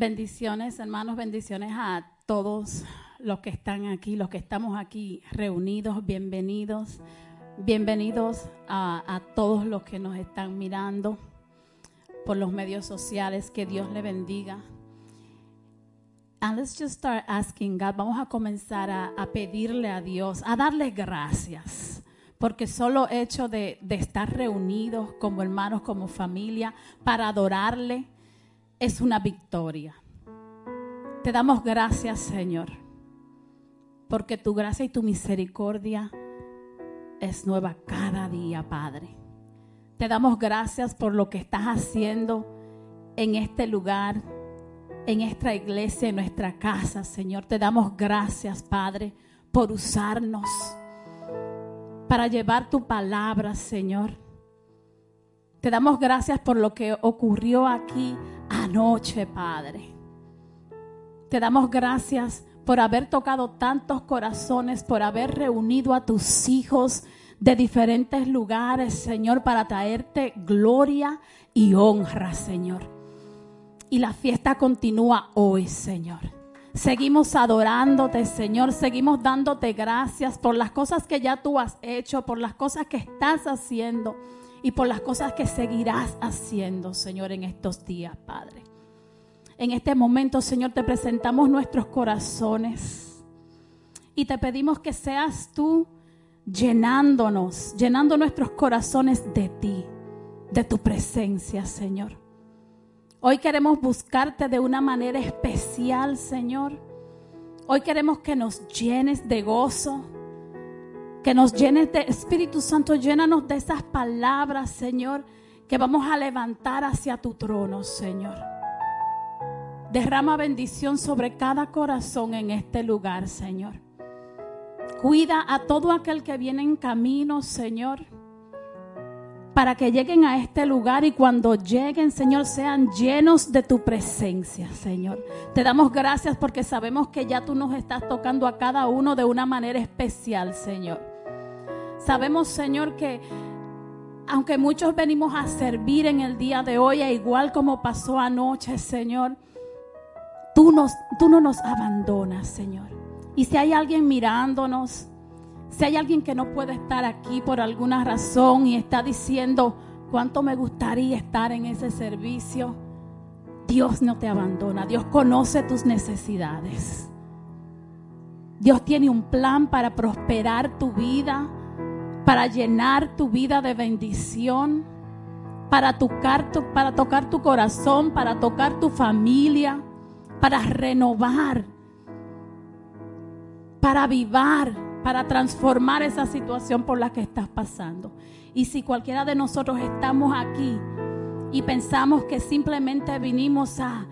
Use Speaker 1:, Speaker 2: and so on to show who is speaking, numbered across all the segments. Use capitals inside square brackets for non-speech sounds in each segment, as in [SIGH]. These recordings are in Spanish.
Speaker 1: Bendiciones, hermanos, bendiciones a todos los que están aquí, los que estamos aquí reunidos, bienvenidos, bienvenidos a, a todos los que nos están mirando por los medios sociales, que Dios le bendiga. And let's just start asking God, vamos a comenzar a, a pedirle a Dios, a darle gracias porque solo hecho de, de, estar reunidos como hermanos, como familia, para adorarle, es una victoria. Te damos gracias, Señor, porque tu gracia y tu misericordia es nueva cada día, Padre. Te damos gracias por lo que estás haciendo en este lugar, en esta iglesia, en nuestra casa, Señor. Te damos gracias, Padre, por usarnos para llevar tu palabra, Señor. Te damos gracias por lo que ocurrió aquí anoche, Padre. Te damos gracias por haber tocado tantos corazones, por haber reunido a tus hijos de diferentes lugares, Señor, para traerte gloria y honra, Señor. Y la fiesta continúa hoy, Señor. Seguimos adorándote, Señor. Seguimos dándote gracias por las cosas que ya tú has hecho, por las cosas que estás haciendo y por las cosas que seguirás haciendo, Señor, en estos días, Padre. En este momento, Señor, te presentamos nuestros corazones y te pedimos que seas tú llenándonos, llenando nuestros corazones de ti, de tu presencia, Señor. Hoy queremos buscarte de una manera especial, Señor. Hoy queremos que nos llenes de gozo, que nos llenes de Espíritu Santo, llénanos de esas palabras, Señor, que vamos a levantar hacia tu trono, Señor. Derrama bendición sobre cada corazón en este lugar, Señor. Cuida a todo aquel que viene en camino, Señor, para que lleguen a este lugar y cuando lleguen, Señor, sean llenos de tu presencia, Señor. Te damos gracias porque sabemos que ya tú nos estás tocando a cada uno de una manera especial, Señor. Sabemos, Señor, que aunque muchos venimos a servir en el día de hoy, e igual como pasó anoche, Señor, tú, tú no nos abandonas, Señor. Y si hay alguien mirándonos, si hay alguien que no puede estar aquí por alguna razón y está diciendo cuánto me gustaría estar en ese servicio, Dios no te abandona. Dios conoce tus necesidades. Dios tiene un plan para prosperar tu vida, para llenar tu vida de bendición, para tocar tu, para tocar tu corazón, para tocar tu familia, para renovar, para avivar, para transformar esa situación por la que estás pasando. Y si cualquiera de nosotros estamos aquí y pensamos que simplemente vinimos a,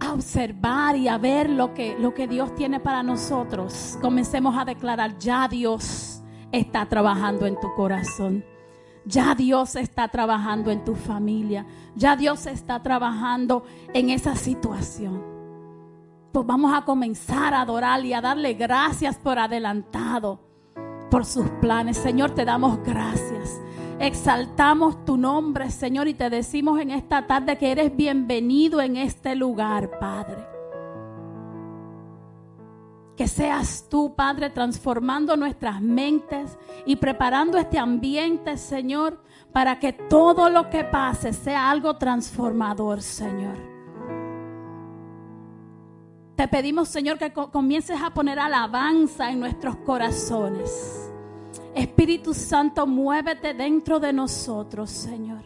Speaker 1: a observar y a ver lo que, lo que Dios tiene para nosotros, comencemos a declarar, ya Dios está trabajando en tu corazón. Ya Dios está trabajando en tu familia. Ya Dios está trabajando en esa situación. Pues vamos a comenzar a adorar y a darle gracias por adelantado, por sus planes. Señor, te damos gracias. Exaltamos tu nombre, Señor, y te decimos en esta tarde que eres bienvenido en este lugar, Padre. Que seas tú, Padre, transformando nuestras mentes y preparando este ambiente, Señor, para que todo lo que pase sea algo transformador, Señor. Te pedimos, Señor, que comiences a poner alabanza en nuestros corazones. Espíritu Santo, muévete dentro de nosotros, Señor.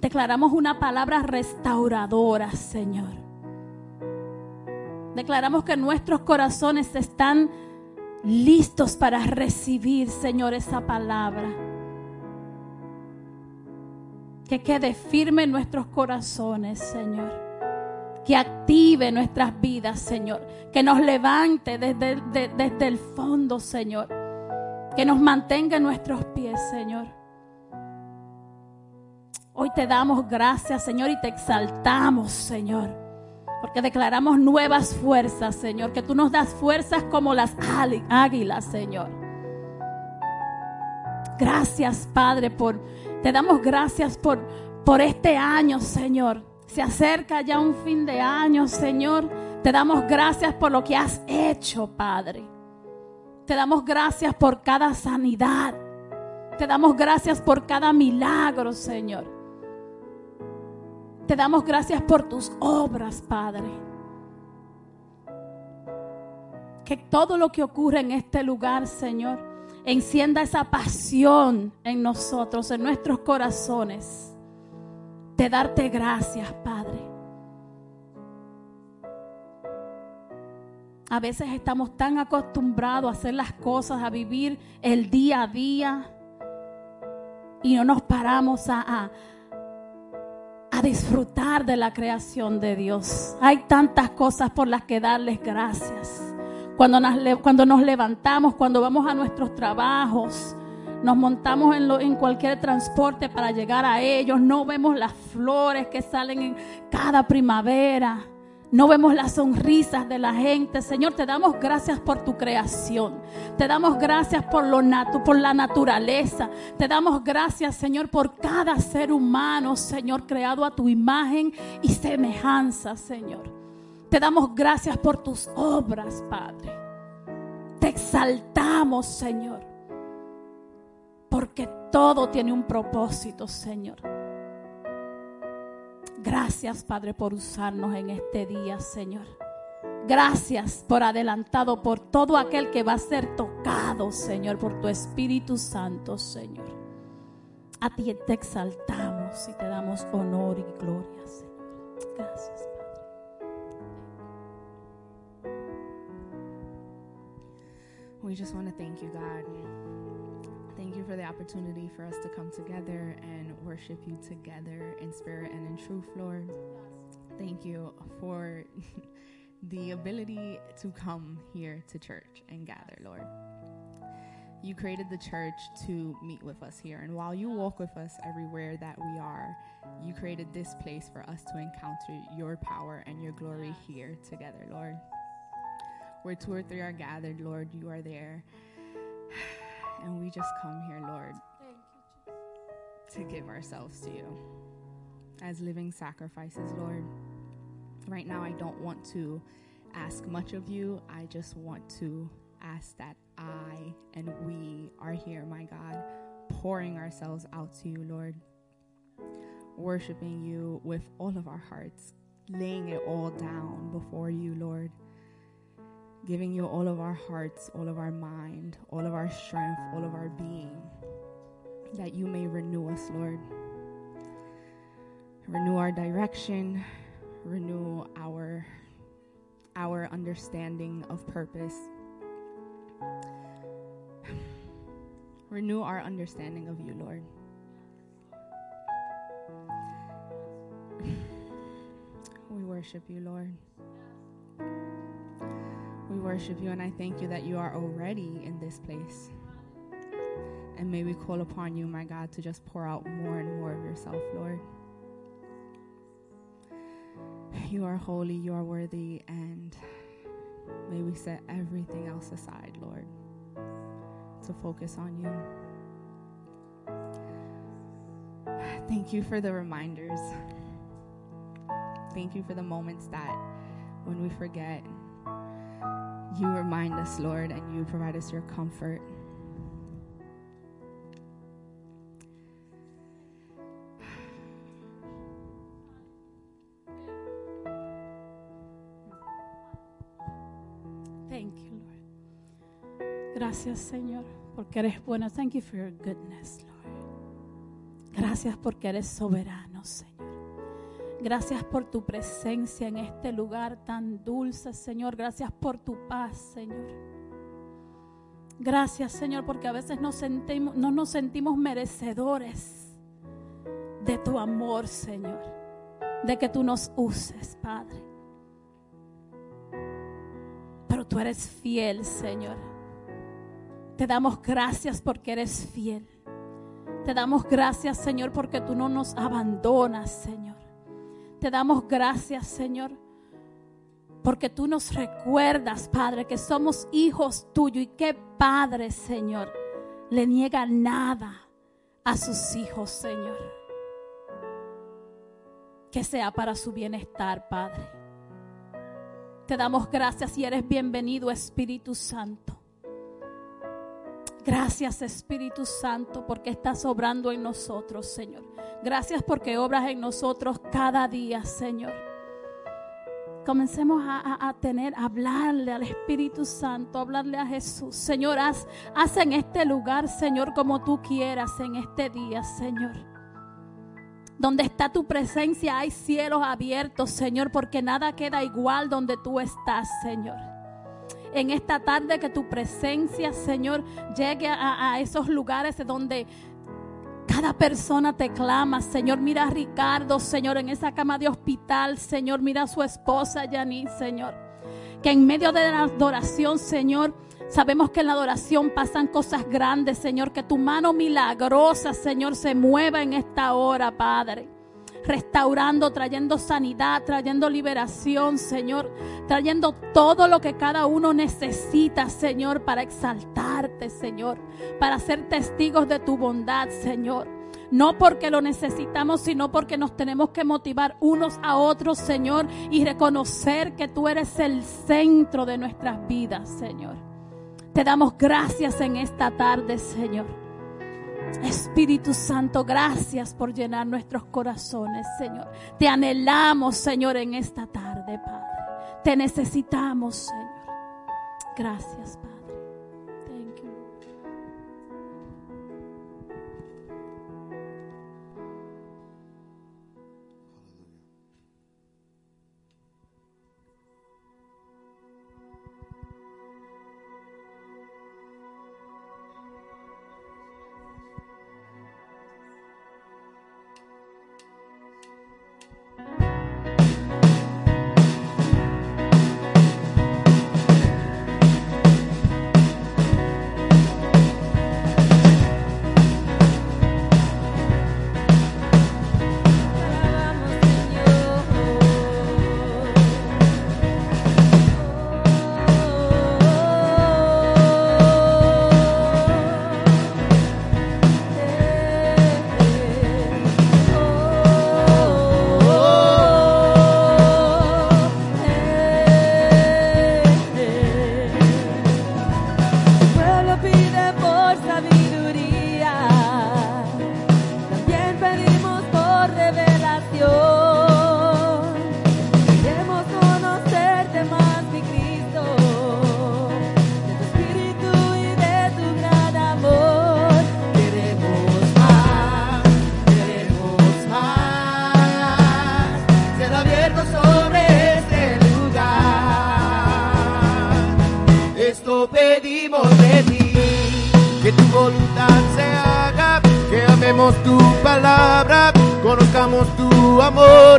Speaker 1: Declaramos una palabra restauradora, Señor. Declaramos que nuestros corazones están listos para recibir, Señor, esa palabra. Que quede firme en nuestros corazones, Señor. Que active nuestras vidas, Señor. Que nos levante desde, desde el fondo, Señor. Que nos mantenga en nuestros pies, Señor. Hoy te damos gracias, Señor, y te exaltamos, Señor. Porque declaramos nuevas fuerzas, Señor. Que tú nos das fuerzas como las águilas, Señor. Gracias, Padre, por Te damos gracias por, por este año, Señor. Se acerca ya un fin de año, Señor. Te damos gracias por lo que has hecho, Padre. Te damos gracias por cada sanidad. Te damos gracias por cada milagro, Señor. Te damos gracias por tus obras, Padre. Que todo lo que ocurre en este lugar, Señor, encienda esa pasión en nosotros, en nuestros corazones, de darte gracias, Padre. A veces estamos tan acostumbrados a hacer las cosas, a vivir el día a día, y no nos paramos a, a, disfrutar de la creación de Dios. Hay tantas cosas por las que darles gracias. Cuando nos, cuando nos levantamos, cuando vamos a nuestros trabajos, nos montamos en, en, cualquier transporte para llegar a ellos, no vemos las flores que salen en cada primavera. No vemos las sonrisas de la gente. Señor, te damos gracias por tu creación. Te damos gracias por, la naturaleza. Te damos gracias, Señor, por cada ser humano, Señor, creado a tu imagen y semejanza, Señor. Te damos gracias por tus obras, Padre. Te exaltamos, Señor. Porque todo tiene un propósito, Señor. Gracias, Padre, por usarnos en este día, Señor. Gracias por adelantado, por todo aquel que va a ser tocado, Señor, por tu Espíritu Santo, Señor. A ti te exaltamos y te damos honor y gloria, Señor. Gracias, Padre.
Speaker 2: We just want to thank you, God. You for the opportunity for us to come together and worship you together in spirit and in truth, Lord. Thank you for [LAUGHS] the ability to come here to church and gather, Lord. You created the church to meet with us here. And while you walk with us everywhere that we are, you created this place for us to encounter your power and your glory here together, Lord. Where two or three are gathered, Lord, you are there. [SIGHS] And we just come here, Lord, to give ourselves to you as living sacrifices, Lord. Right now, I don't want to ask much of you. I just want to ask that I and we are here, my God, pouring ourselves out to you, Lord. Worshiping you with all of our hearts, laying it all down before you, Lord giving you all of our hearts, all of our mind, all of our strength, all of our being, that you may renew us, Lord. Renew our direction, renew our our understanding of purpose. Renew our understanding of you, Lord. We worship you, Lord. Worship you and I thank you that you are already in this place. And may we call upon you, my God, to just pour out more and more of yourself, Lord. You are holy, you are worthy, and may we set everything else aside, Lord, to focus on you. Thank you for the reminders. Thank you for the moments that when we forget you remind us, Lord, and you provide us your comfort.
Speaker 1: Thank you, Lord. Gracias, Señor, porque eres bueno. Thank you for your goodness, Lord. Gracias porque eres soberano, Señor. Gracias por tu presencia en este lugar tan dulce, Señor. Gracias por tu paz, Señor. Gracias, Señor, porque a veces no nos sentimos merecedores de tu amor, Señor. De que tú nos uses, Padre. Pero tú eres fiel, Señor. Te damos gracias porque eres fiel. Te damos gracias, Señor, porque tú no nos abandonas, Señor. Te damos gracias, Señor, porque tú nos recuerdas, Padre, que somos hijos tuyos y que Padre, Señor, le niega nada
Speaker 3: a sus hijos, Señor. Que sea para su bienestar, Padre. Te damos gracias y eres bienvenido, Espíritu Santo. Gracias Espíritu Santo porque estás obrando en nosotros, Señor. Gracias porque obras en nosotros cada día, Señor. Comencemos a, tener, a hablarle al Espíritu Santo, a hablarle a Jesús. Señor, haz, en este lugar, Señor, como tú quieras en este día, Señor. Donde está tu presencia hay cielos abiertos, Señor, porque nada queda igual donde tú estás, Señor en esta tarde que tu presencia, Señor, llegue a, esos lugares donde cada persona te clama, Señor. Mira a Ricardo, Señor, en esa cama de hospital, Señor. Mira a su esposa, Yanis, Señor. Que en medio de la adoración, Señor, sabemos que en la adoración pasan cosas grandes, Señor. Que tu mano milagrosa, Señor, se mueva en esta hora, Padre restaurando, trayendo sanidad, trayendo liberación, Señor, trayendo todo lo que cada uno necesita, Señor, para exaltarte, Señor, para ser testigos de tu bondad, Señor. No porque lo necesitamos, sino porque nos tenemos que motivar unos a otros, Señor, y reconocer que tú eres el centro de nuestras vidas, Señor. Te damos gracias en esta tarde, Señor. Espíritu Santo, gracias por llenar nuestros corazones, Señor. Te anhelamos, Señor, en esta tarde, Padre. Te necesitamos, Señor. Gracias, Padre.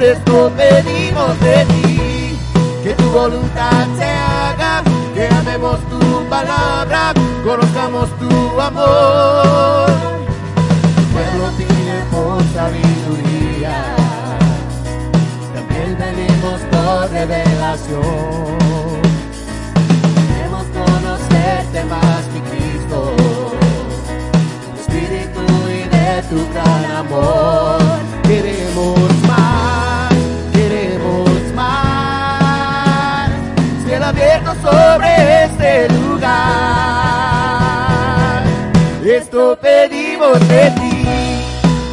Speaker 3: Esto pedimos de ti que tu voluntad se haga, que amemos tu palabra, conozcamos tu amor. Pueblo pide por sabiduría, también pedimos por revelación. Queremos conocerte más, mi Cristo, espíritu y de tu gran amor.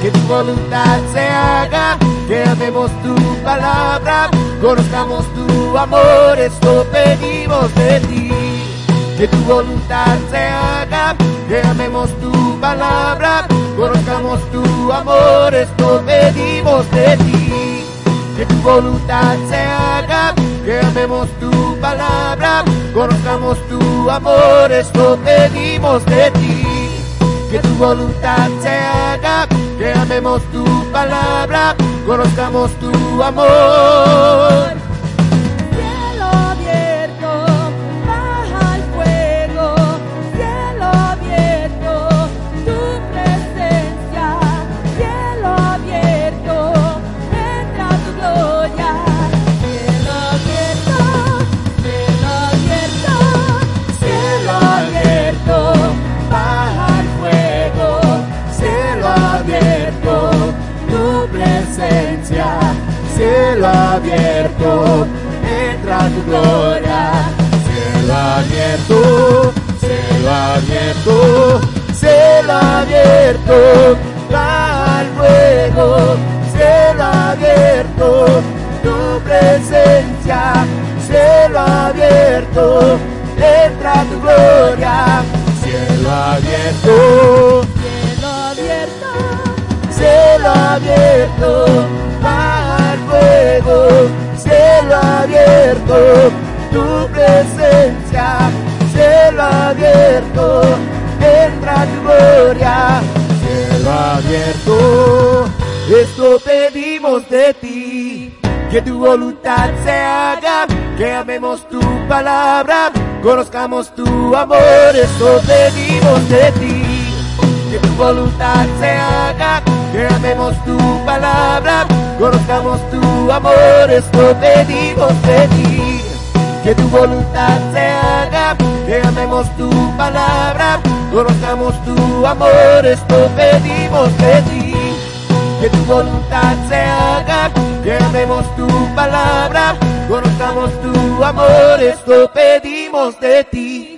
Speaker 3: que tu voluntad se haga, que amemos tu palabra, conozcamos tu amor, esto pedimos de ti, que tu voluntad se haga, que amemos tu palabra, conozcamos tu amor, esto pedimos de ti, que tu voluntad se haga, que amemos tu palabra, conozcamos tu amor, esto pedimos de ti voluntad se haga, que amemos tu palabra, conozcamos tu amor. Al fuego, cielo abierto, tu presencia, cielo
Speaker 4: abierto, entra tu gloria, cielo abierto, cielo abierto, cielo abierto, al fuego, cielo abierto, tu
Speaker 3: presencia, cielo abierto, esto pedimos de ti, que tu voluntad se haga, que amemos tu palabra, conozcamos tu amor,
Speaker 4: esto pedimos de ti, que tu voluntad se haga, que amemos tu palabra,
Speaker 3: conozcamos tu amor, esto pedimos de ti, que tu voluntad se haga, que amemos tu palabra, conozcamos tu amor, esto pedimos de ti, que tu voluntad se haga, que amemos tu palabra, conozcamos tu amor, esto pedimos de ti.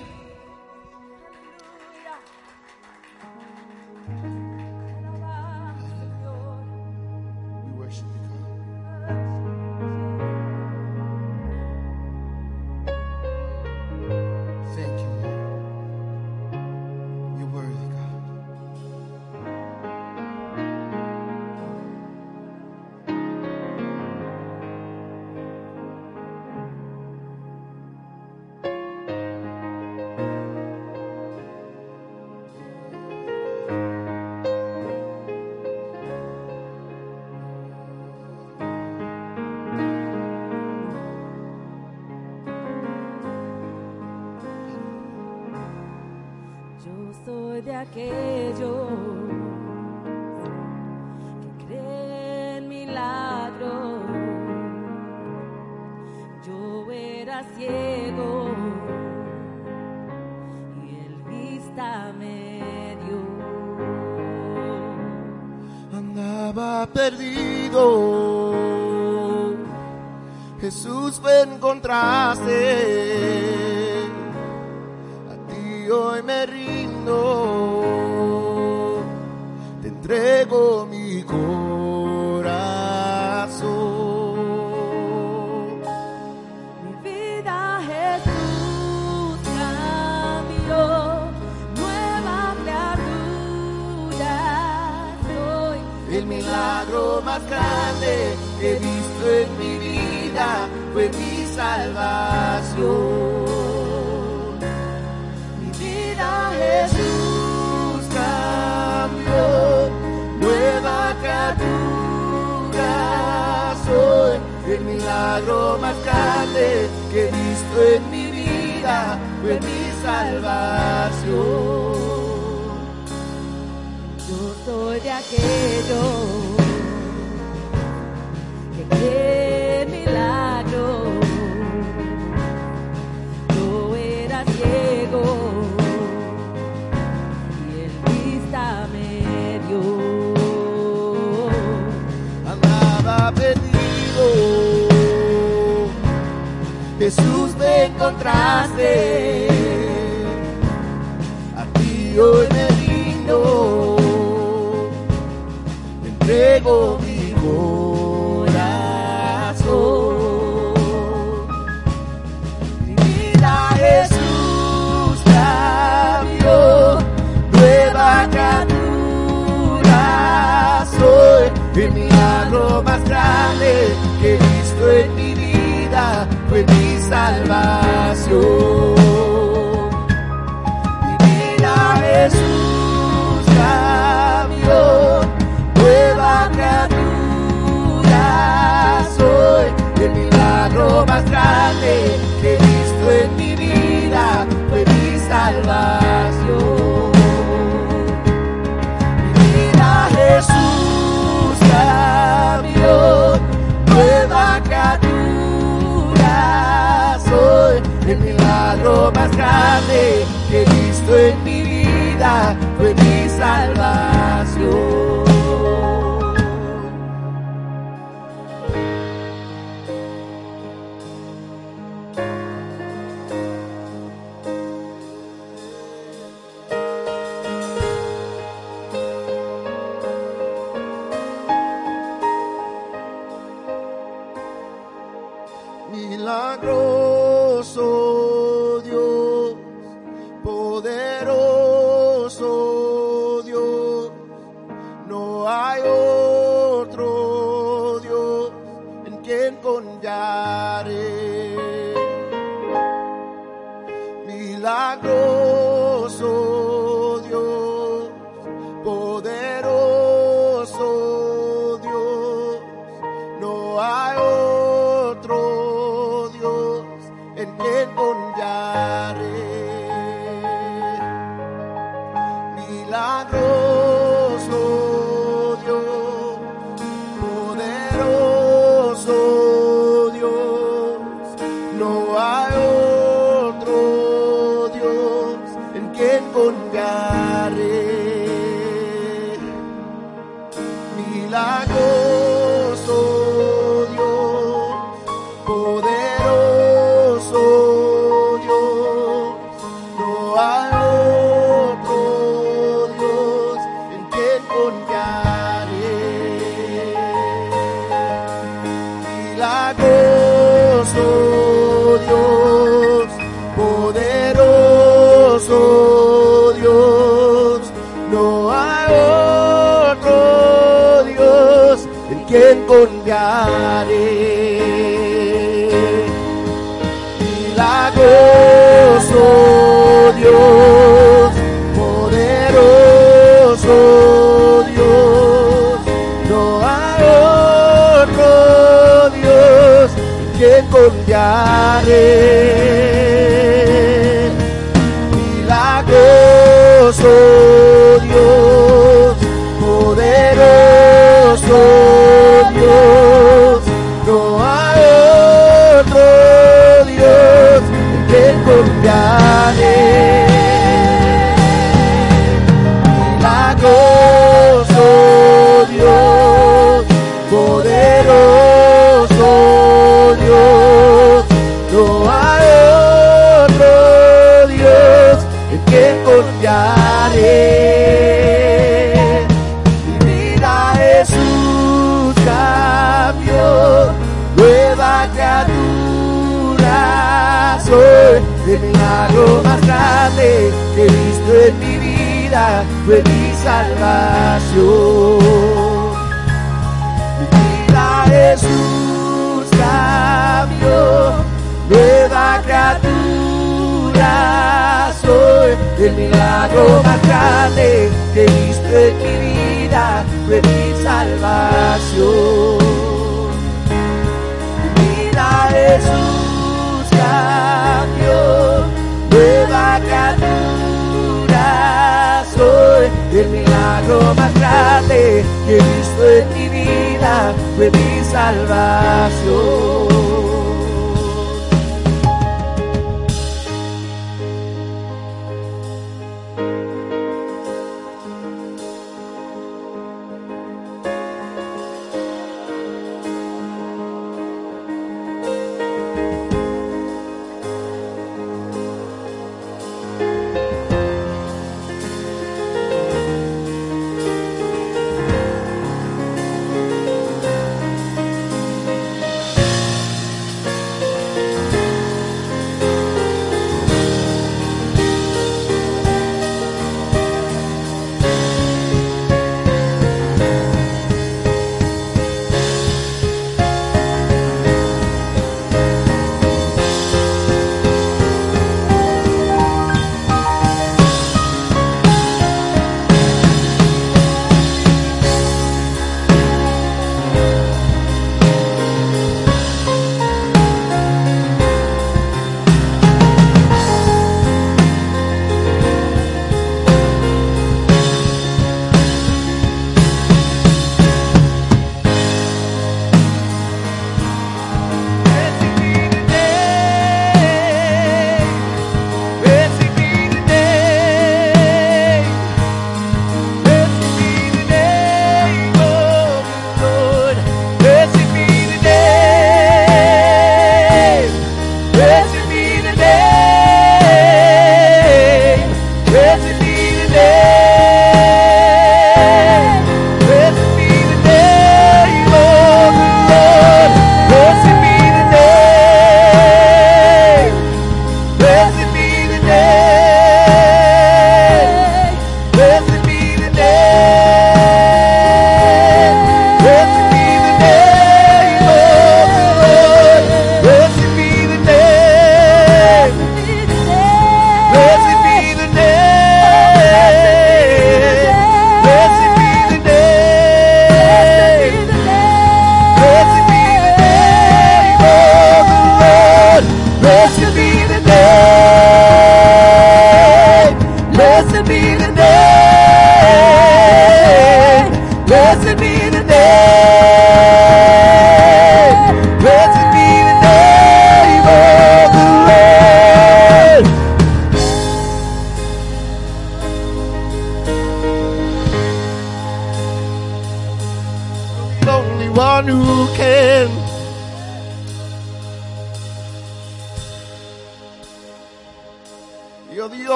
Speaker 3: Más grande que he visto en mi vida fue mi salvación. Mi vida Jesús cambió, nueva criatura soy. El milagro más grande que he visto en mi vida fue mi salvación. Yo soy de aquellos Jesús me encontraste. A ti hoy me rindo. Entrego El milagro más grande que he visto en mi vida fue mi salvación. Mi vida Jesús cambió, nueva criatura soy. El milagro más grande que he visto en mi vida fue mi salvación. El milagro más grande que he visto en mi vida fue mi salvación.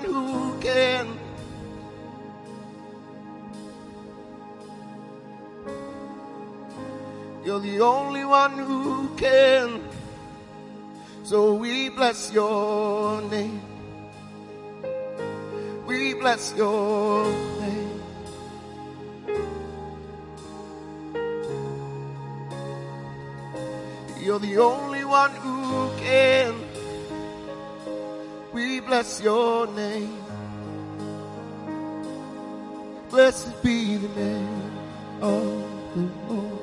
Speaker 3: One who can. You're the only one who can. So we bless your name. We bless your name. You're the only one who can. Bless your name. Blessed be the name of the Lord.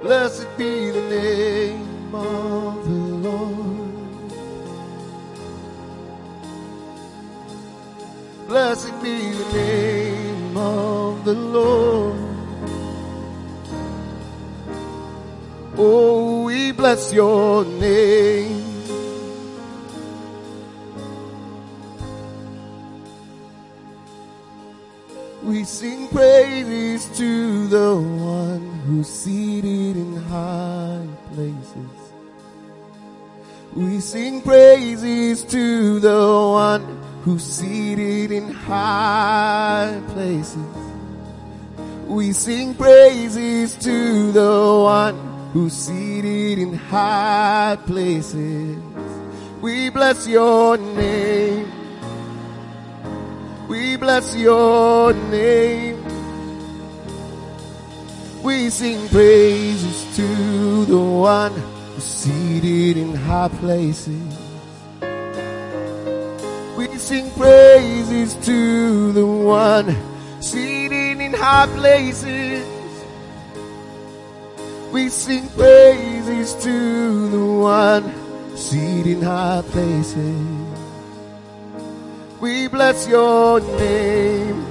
Speaker 3: Blessed be the name of the Lord. Blessed be the name of the Lord. Oh, bless your name. We sing praises to the one who's seated in high places. We sing praises to the one who's seated in high places. We sing praises to the one who's seated in high places. We bless your name. We bless your name. We sing praises to the one who's seated in high places. We sing praises to the one seated in high places. We sing praises to the one seated in high places. We bless your name.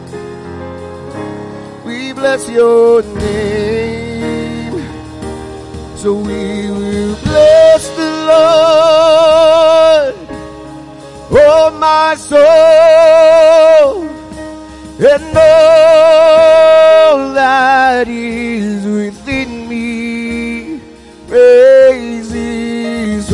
Speaker 3: We bless your name. So we will bless the Lord, oh my soul, and all that is within me. Praise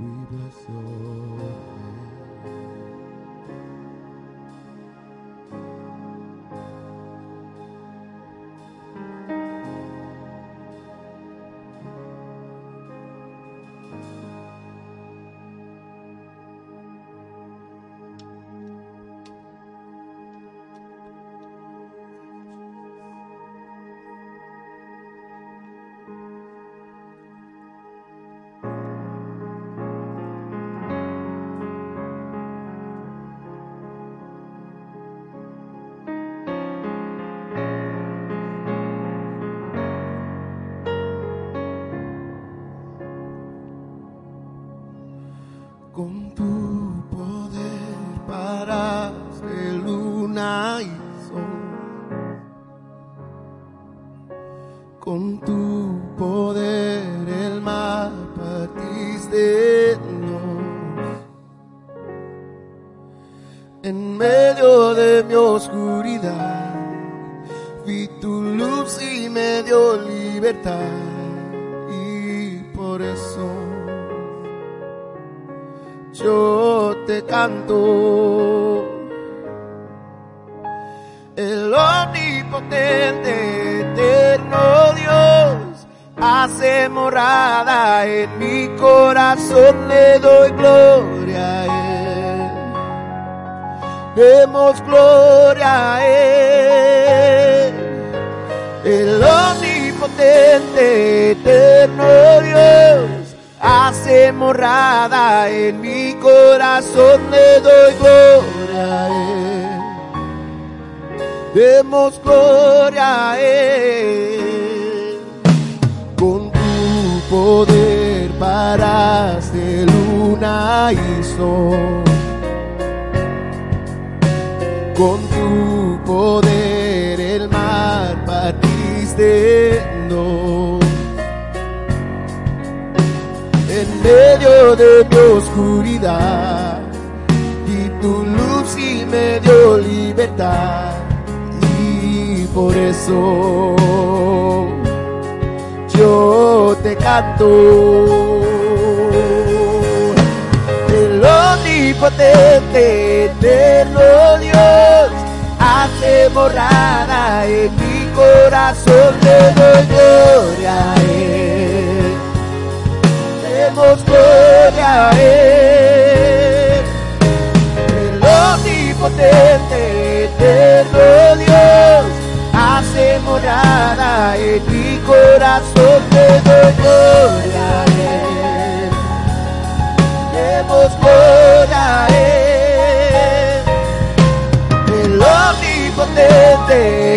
Speaker 3: We bless your name.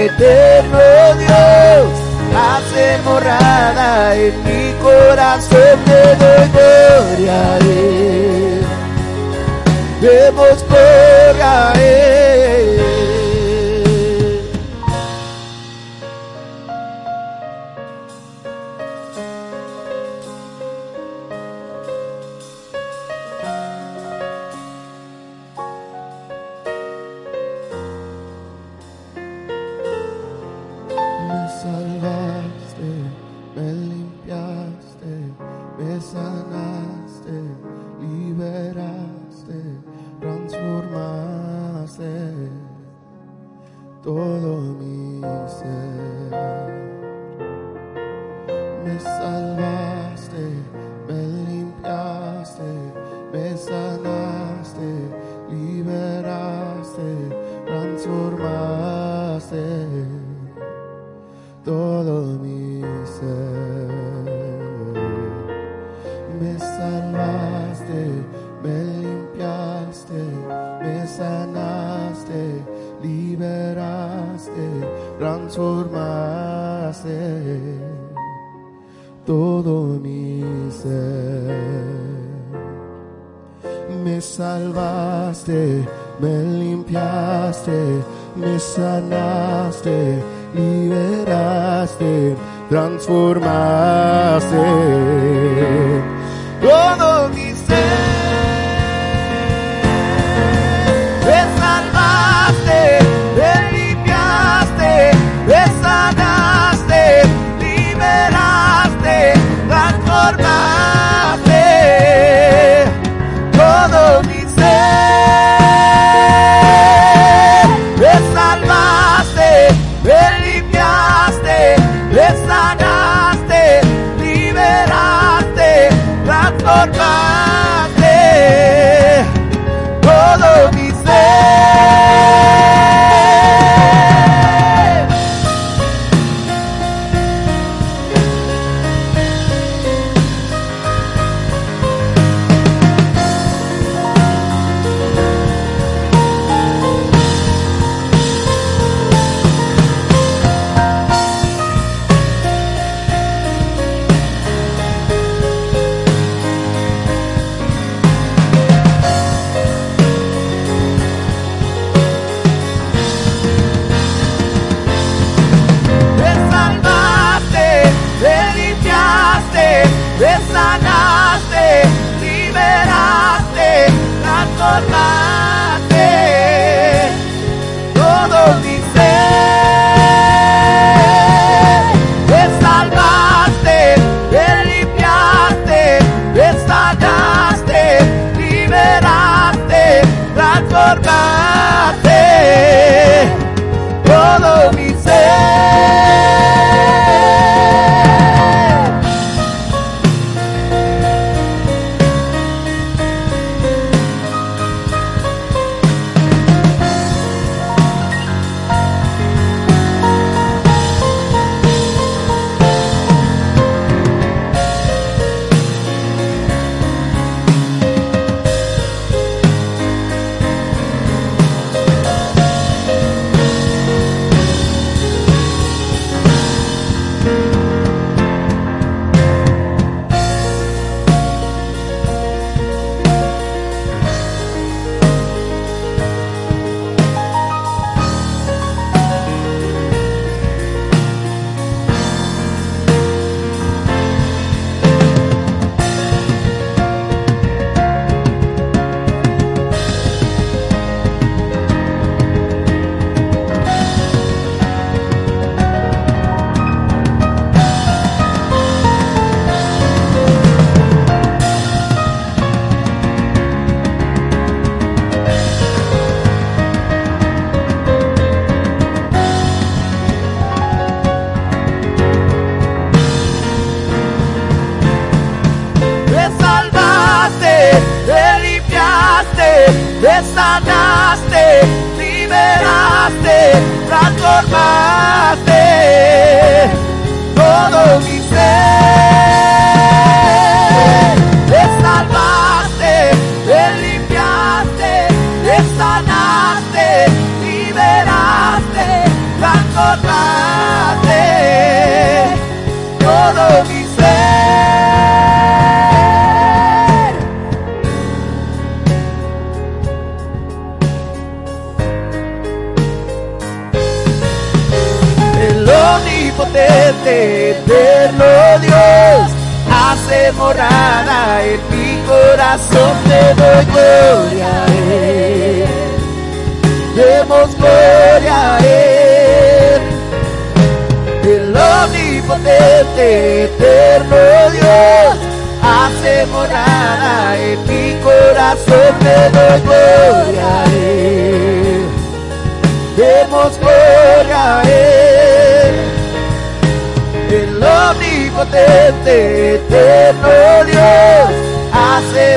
Speaker 3: eterno Dios, hace morada en mi corazón, te doy gloria a Él. Demos gloria a Él.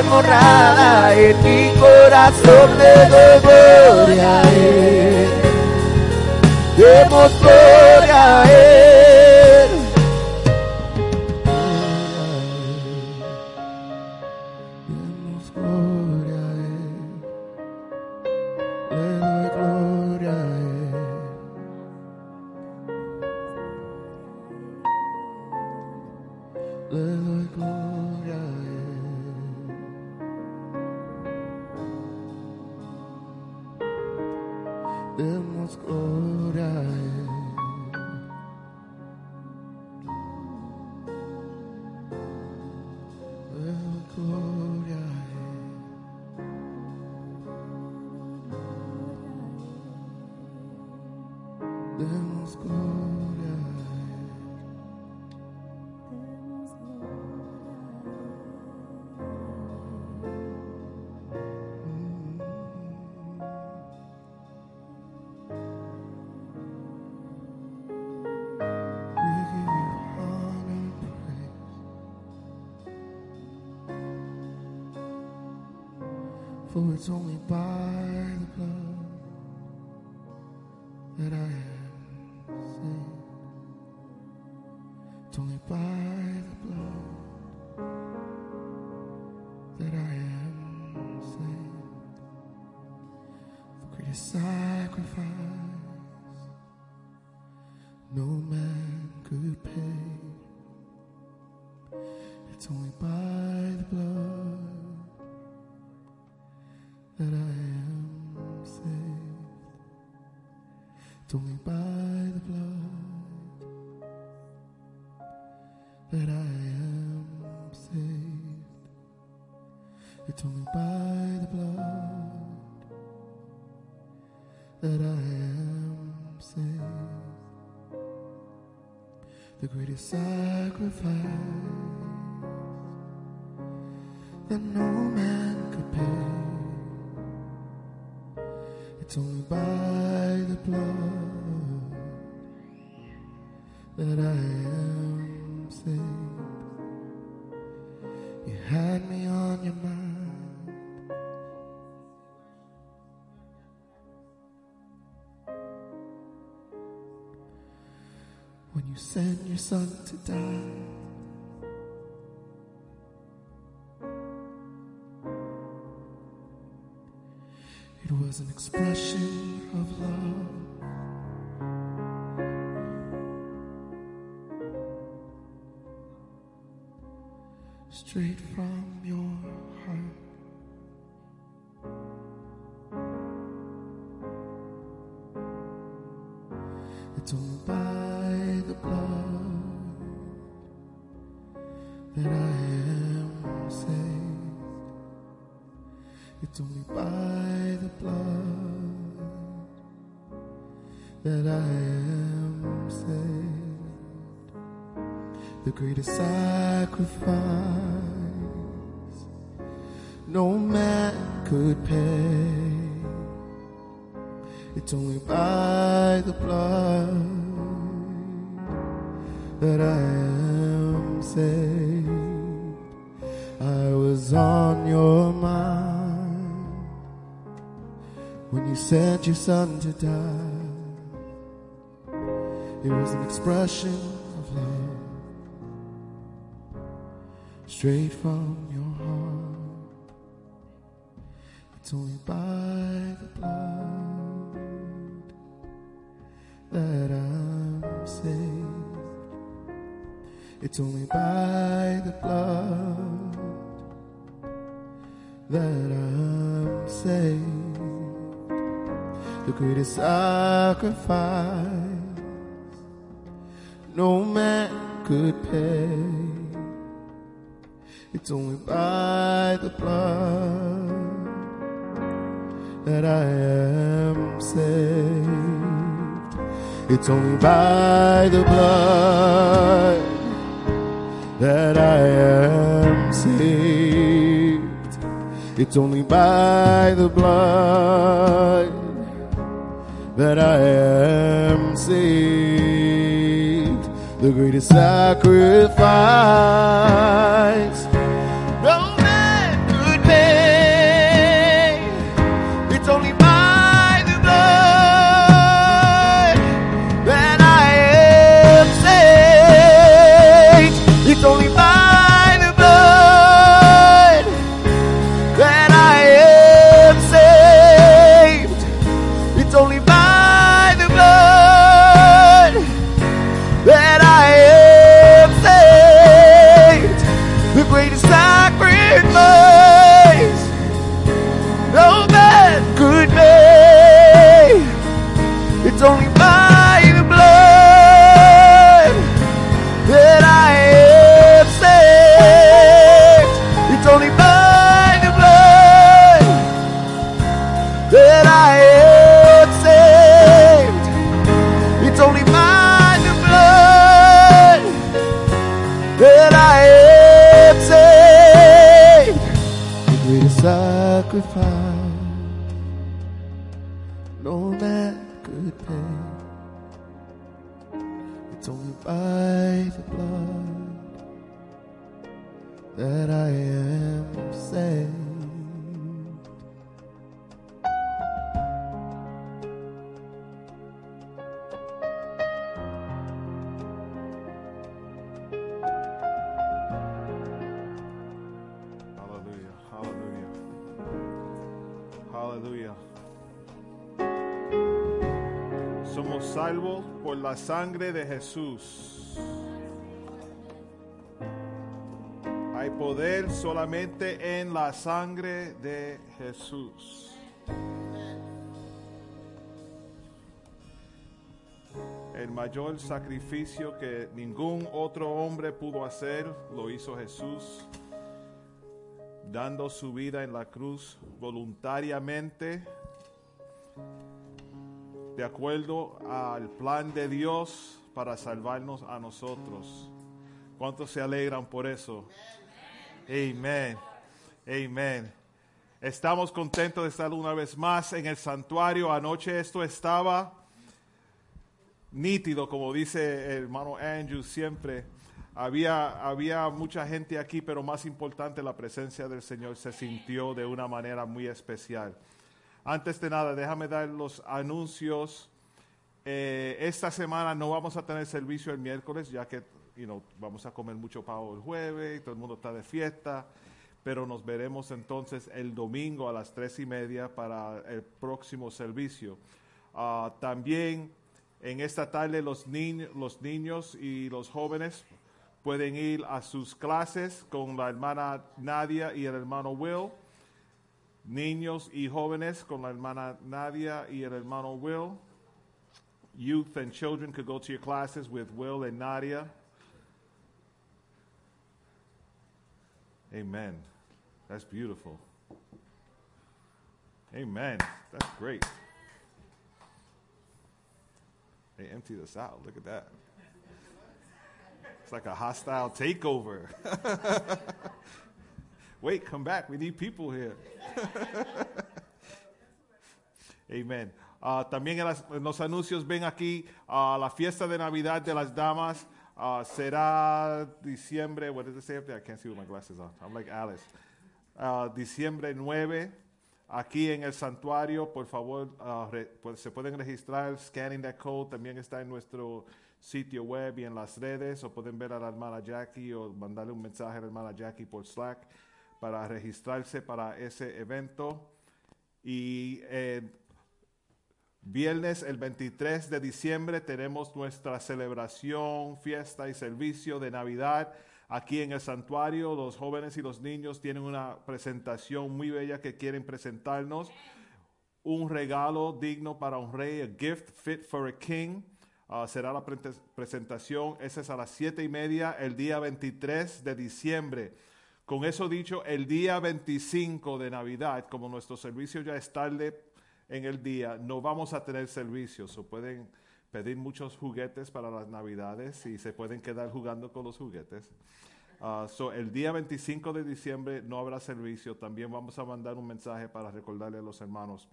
Speaker 3: morada en mi corazón le doy gloria a Él. Demos gloria a Él. son to die. It was an expression. It's only by the blood that I am saved. I was on your mind when you sent your son to die. It was an expression of love straight from your by the blood that I am saved. It's only by the blood that I am saved. The greatest sacrifice sacrifice no man could pay. It's only by the blood that I am
Speaker 5: sangre de Jesús. Hay poder solamente en la sangre de Jesús. El mayor sacrificio que ningún otro hombre pudo hacer lo hizo Jesús dando su vida en la cruz voluntariamente, de acuerdo al plan de Dios para salvarnos a nosotros. ¿Cuántos se alegran por eso? Amén. Amén. Estamos contentos de estar una vez más en el santuario. Anoche esto estaba nítido, como dice el hermano Andrew siempre. Había, había mucha gente aquí, pero más importante, la presencia del Señor se sintió de una manera muy especial. Antes de nada, déjame dar los anuncios. Eh, esta semana no vamos a tener servicio el miércoles, ya que you know, vamos a comer mucho pavo el jueves, y todo el mundo está de fiesta, pero nos veremos entonces el domingo a las tres y media para el próximo servicio. Ah, también en esta tarde los, niños los niños y los jóvenes pueden ir a sus clases con la hermana Nadia y el hermano Will. Niños y jóvenes con la hermana Nadia y el hermano Will. Youth and children could go to your classes with Will and Nadia. Amen. That's beautiful. Amen. That's great. They emptied us out. Look at that. It's like a hostile takeover. [LAUGHS] Wait, come back. We need people here. [LAUGHS] Amen. Ah, también en, las- en los anuncios ven aquí ah, la fiesta de Navidad de las damas. ah, será diciembre. What does it say up there? I can't see with my glasses on. I'm like Alice. Diciembre 9 aquí en el santuario, por favor, re- pues, se pueden registrar, scanning that code, también está en nuestro sitio web y en las redes, o pueden ver a la hermana Jackie o mandarle un mensaje a la hermana Jackie por Slack para registrarse para ese evento. Y eh, viernes, el 23 de diciembre, tenemos nuestra celebración, fiesta y servicio de Navidad. Aquí en el santuario, los jóvenes y los niños tienen una presentación muy bella que quieren presentarnos. Un regalo digno para un rey, a gift fit for a king. Ah, será la presentación, esa es a las siete y media, el día 23 de diciembre. Con eso dicho, el día 25 de Navidad, como nuestro servicio ya es tarde en el día, no vamos a tener servicios. O pueden pedir muchos juguetes para las Navidades y se pueden quedar jugando con los juguetes. Ah, so, el día 25 de diciembre no habrá servicio. También vamos a mandar un mensaje para recordarle a los hermanos.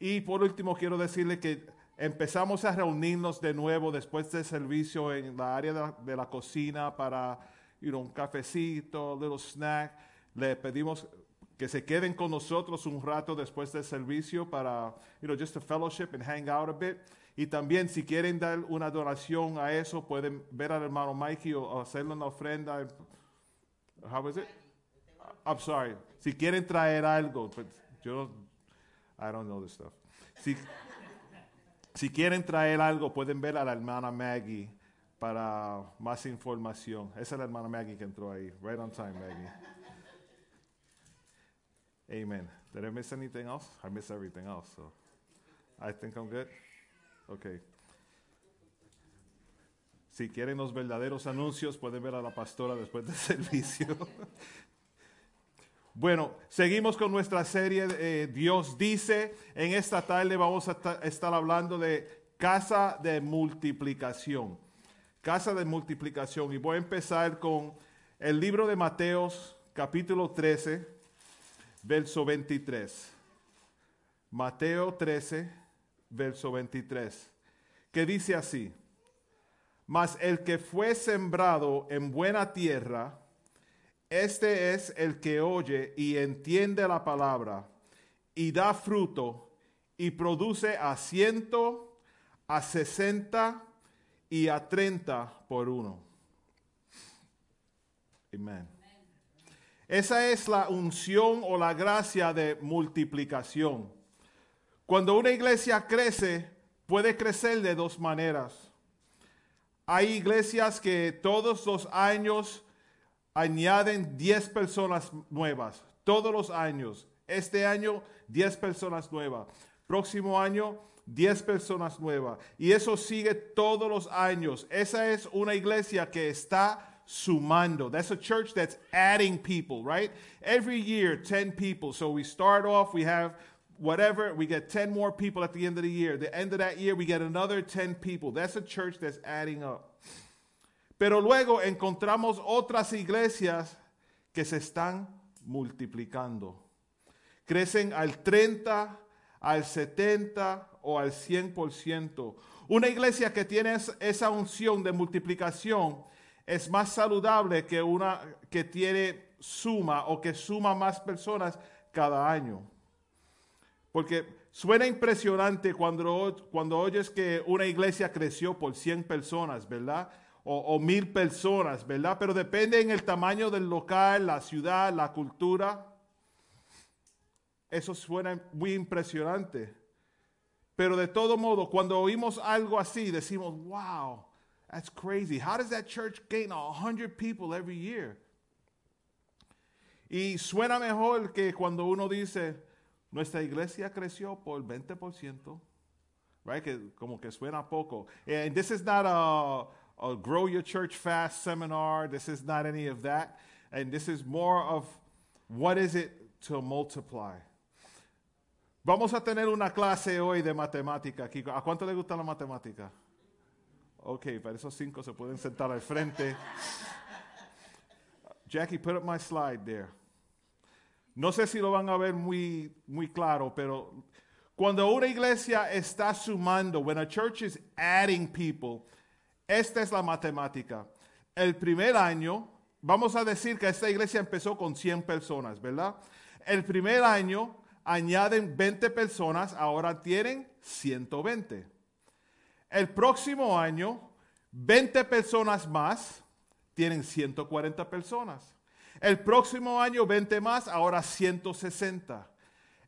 Speaker 5: Y por último, quiero decirle que empezamos a reunirnos de nuevo después del servicio en la área de la, de la cocina para you un cafecito, little snack. Le pedimos que se queden con nosotros un rato después del servicio para, you know, just a fellowship and hang out a bit. Y también si quieren dar una donación a eso, pueden ver al hermano Mikey o, en la ofrenda. How was it? I'm sorry. Si quieren traer algo, pues, yo I don't know this stuff. Si, si quieren traer algo, pueden ver a la hermana Maggie para más información. Esa es la hermana Maggie que entró ahí. Right on time, Maggie. Amen. Did I miss anything else? I miss everything else, so I think I'm good. Okay. Si quieren los verdaderos anuncios, pueden ver a la pastora después del [LAUGHS] servicio. Bueno, seguimos con nuestra serie eh, Dios dice. En esta tarde vamos a ta- estar hablando de casa de multiplicación. Casa de multiplicación. Y voy a empezar con el libro de Mateos, capítulo 13, verso 23. Mateo 13, verso 23. Que dice así. Mas el que fue sembrado en buena tierra, este es el que oye y entiende la palabra y da fruto y produce a ciento, a sesenta y a treinta por uno. Amén. Esa es la unción o la gracia de multiplicación. Cuando una iglesia crece, puede crecer de dos maneras. Hay iglesias que todos los años añaden 10 personas nuevas, todos los años. Este año 10 personas nuevas. Próximo año 10 personas nuevas. Y eso sigue todos los años. Esa es una iglesia que está sumando. That's a church that's adding people, right? Every year 10 people. So we start off, we have whatever, we get 10 more people at the end of the year. The end of that year, we get another 10 people. That's a church that's adding up. Pero luego encontramos otras iglesias que se están multiplicando. Crecen al 30, al 70 o al 100%. Una iglesia que tiene es- esa unción de multiplicación es más saludable que una que tiene suma o que suma más personas cada año. Porque suena impresionante cuando, cuando oyes que una iglesia creció por 100 personas, ¿verdad? O, o mil personas, ¿verdad? Pero depende en el tamaño del local, la ciudad, la cultura. Eso suena muy impresionante. Pero de todo modo, cuando oímos algo así, decimos, wow, that's crazy. How does that church gain a hundred people every year? Y suena mejor que cuando uno dice, nuestra iglesia creció por 20%, right? Que como que suena poco. And this is not a grow your church fast seminar. This is not any of that. And this is more of what is it to multiply. Vamos a tener una clase hoy de matemática aquí. ¿A cuánto le gusta la matemática? Ok, para esos cinco se pueden sentar al frente. Jackie, put up my slide there. No sé si lo van a ver muy, muy claro, pero cuando una iglesia está sumando, when a church is adding people, esta es la matemática. El primer año, vamos a decir que esta iglesia empezó con 100 personas, ¿verdad? El primer año añaden 20 personas, ahora tienen 120. El próximo año, 20 personas más, tienen 140 personas. El próximo año, 20 más, ahora 160.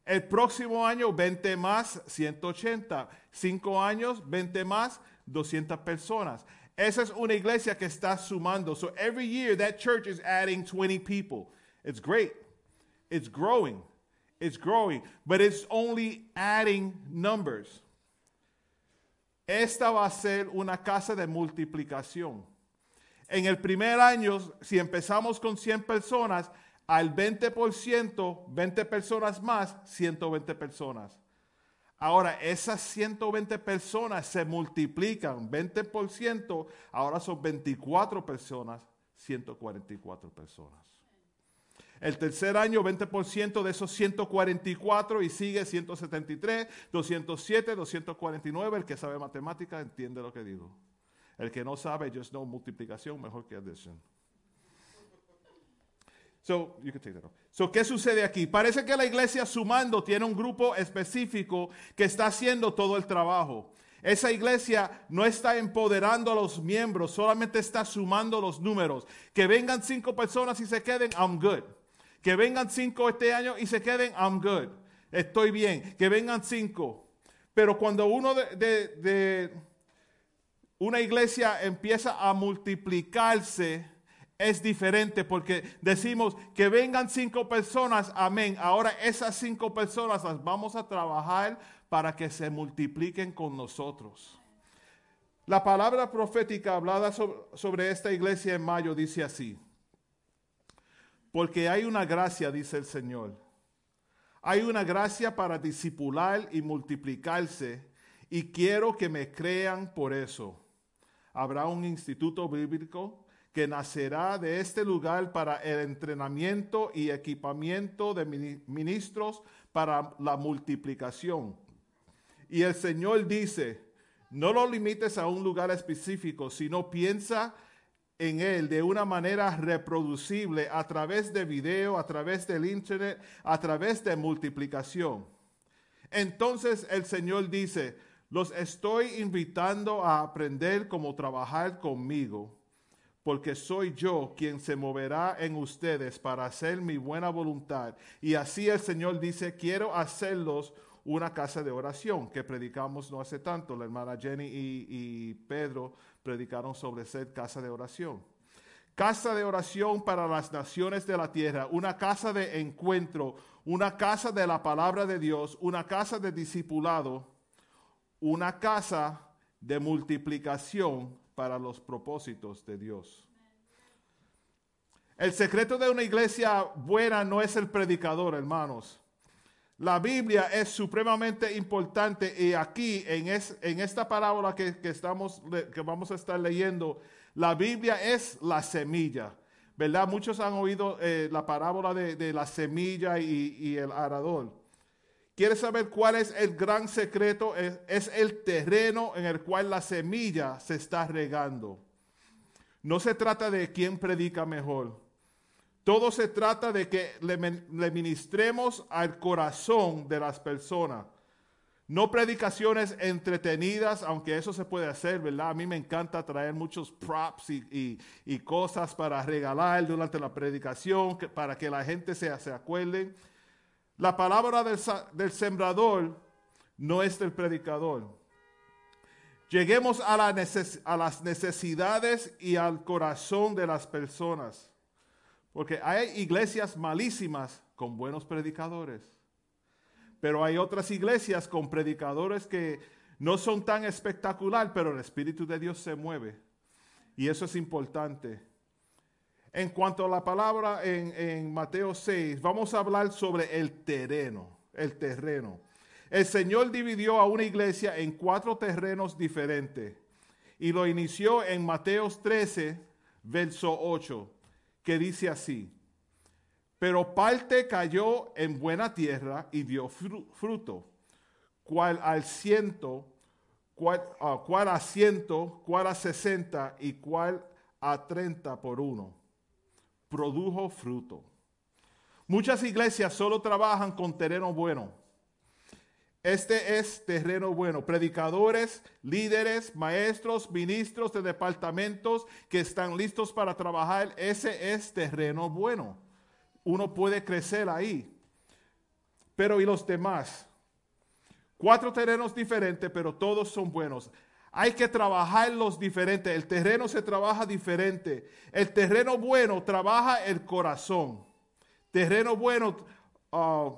Speaker 5: El próximo año, 20 más, 180. Cinco años, 20 más, 200 personas. Esa es una iglesia que está sumando. So every year that church is adding 20 people. It's great. It's growing. It's growing. But it's only adding numbers. Esta va a ser una casa de multiplicación. En el primer año, si empezamos con 100 personas, al 20%, 20 personas más, 120 personas. Ahora, esas 120 personas se multiplican, 20%, ahora son 24 personas, 144 personas. El tercer año, 20% de esos 144 y sigue 173, 207, 249. El que sabe matemática entiende lo que digo. El que no sabe, just know multiplicación mejor que addition. So, you can take that off. So, ¿qué sucede aquí? Parece que la iglesia sumando tiene un grupo específico que está haciendo todo el trabajo. Esa iglesia no está empoderando a los miembros, solamente está sumando los números. Que vengan cinco personas y se queden, I'm good. Que vengan cinco este año y se queden, I'm good. Estoy bien. Que vengan cinco. Pero cuando uno de, una iglesia empieza a multiplicarse, es diferente porque decimos que vengan cinco personas, amén. Ahora esas cinco personas las vamos a trabajar para que se multipliquen con nosotros. La palabra profética hablada sobre, esta iglesia en mayo dice así, porque hay una gracia, dice el Señor. Hay una gracia para disipular y multiplicarse y quiero que me crean por eso. Habrá un instituto bíblico que nacerá de este lugar para el entrenamiento y equipamiento de ministros para la multiplicación. Y el Señor dice, no lo limites a un lugar específico, sino piensa en él de una manera reproducible a través de video, a través del internet, a través de multiplicación. Entonces el Señor dice, los estoy invitando a aprender cómo trabajar conmigo porque soy yo quien se moverá en ustedes para hacer mi buena voluntad. Y así el Señor dice, quiero hacerlos una casa de oración, que predicamos no hace tanto. La hermana Jenny y, Pedro predicaron sobre ser casa de oración. Casa de oración para las naciones de la tierra, una casa de encuentro, una casa de la palabra de Dios, una casa de discipulado, una casa de multiplicación para los propósitos de Dios. El secreto de una iglesia buena no es el predicador, hermanos. La Biblia es supremamente importante y aquí en, en esta parábola que, estamos, que vamos a estar leyendo, la Biblia es la semilla. ¿Verdad? Muchos han oído eh, la parábola de, la semilla y, y el arador. ¿Quieres saber cuál es el gran secreto? Es, el terreno en el cual la semilla se está regando. No se trata de quién predica mejor. Todo se trata de que le, ministremos al corazón de las personas. No predicaciones entretenidas, aunque eso se puede hacer, ¿verdad? A mí me encanta traer muchos props y, cosas para regalar durante la predicación, para que la gente se, acuerde. La palabra del, sembrador no es del predicador. Lleguemos a, a las necesidades y al corazón de las personas. Porque hay iglesias malísimas con buenos predicadores. Pero hay otras iglesias con predicadores que no son tan espectacular, pero el Espíritu de Dios se mueve. Y eso es importante. En cuanto a la palabra en, Mateo 6, vamos a hablar sobre el terreno, el terreno. El Señor dividió a una iglesia en cuatro terrenos diferentes y lo inició en Mateo 13, verso 8, que dice así, pero parte cayó en buena tierra y dio fruto, cual al ciento, cual, ah, cual a ciento, cual a sesenta y cual a treinta por uno produjo fruto. Muchas iglesias solo trabajan con terreno bueno. Este es terreno bueno. Predicadores, líderes, maestros, ministros de departamentos que están listos para trabajar. Ese es terreno bueno. Uno puede crecer ahí. Pero ¿y los demás? Cuatro terrenos diferentes, pero todos son buenos. Hay que trabajar los diferentes. El terreno se trabaja diferente. El terreno bueno trabaja el corazón. Terreno bueno uh,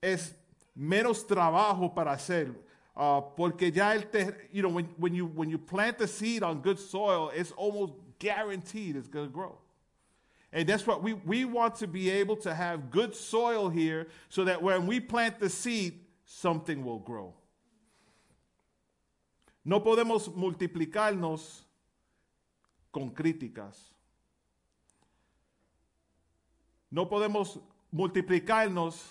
Speaker 5: es menos trabajo para hacer. Uh, porque ya el you know, when, when, you, when you plant the seed on good soil, it's almost guaranteed it's going to grow. And that's what we, we want to be able to have good soil here so that when we plant the seed, something will grow. No podemos multiplicarnos con críticas. No podemos multiplicarnos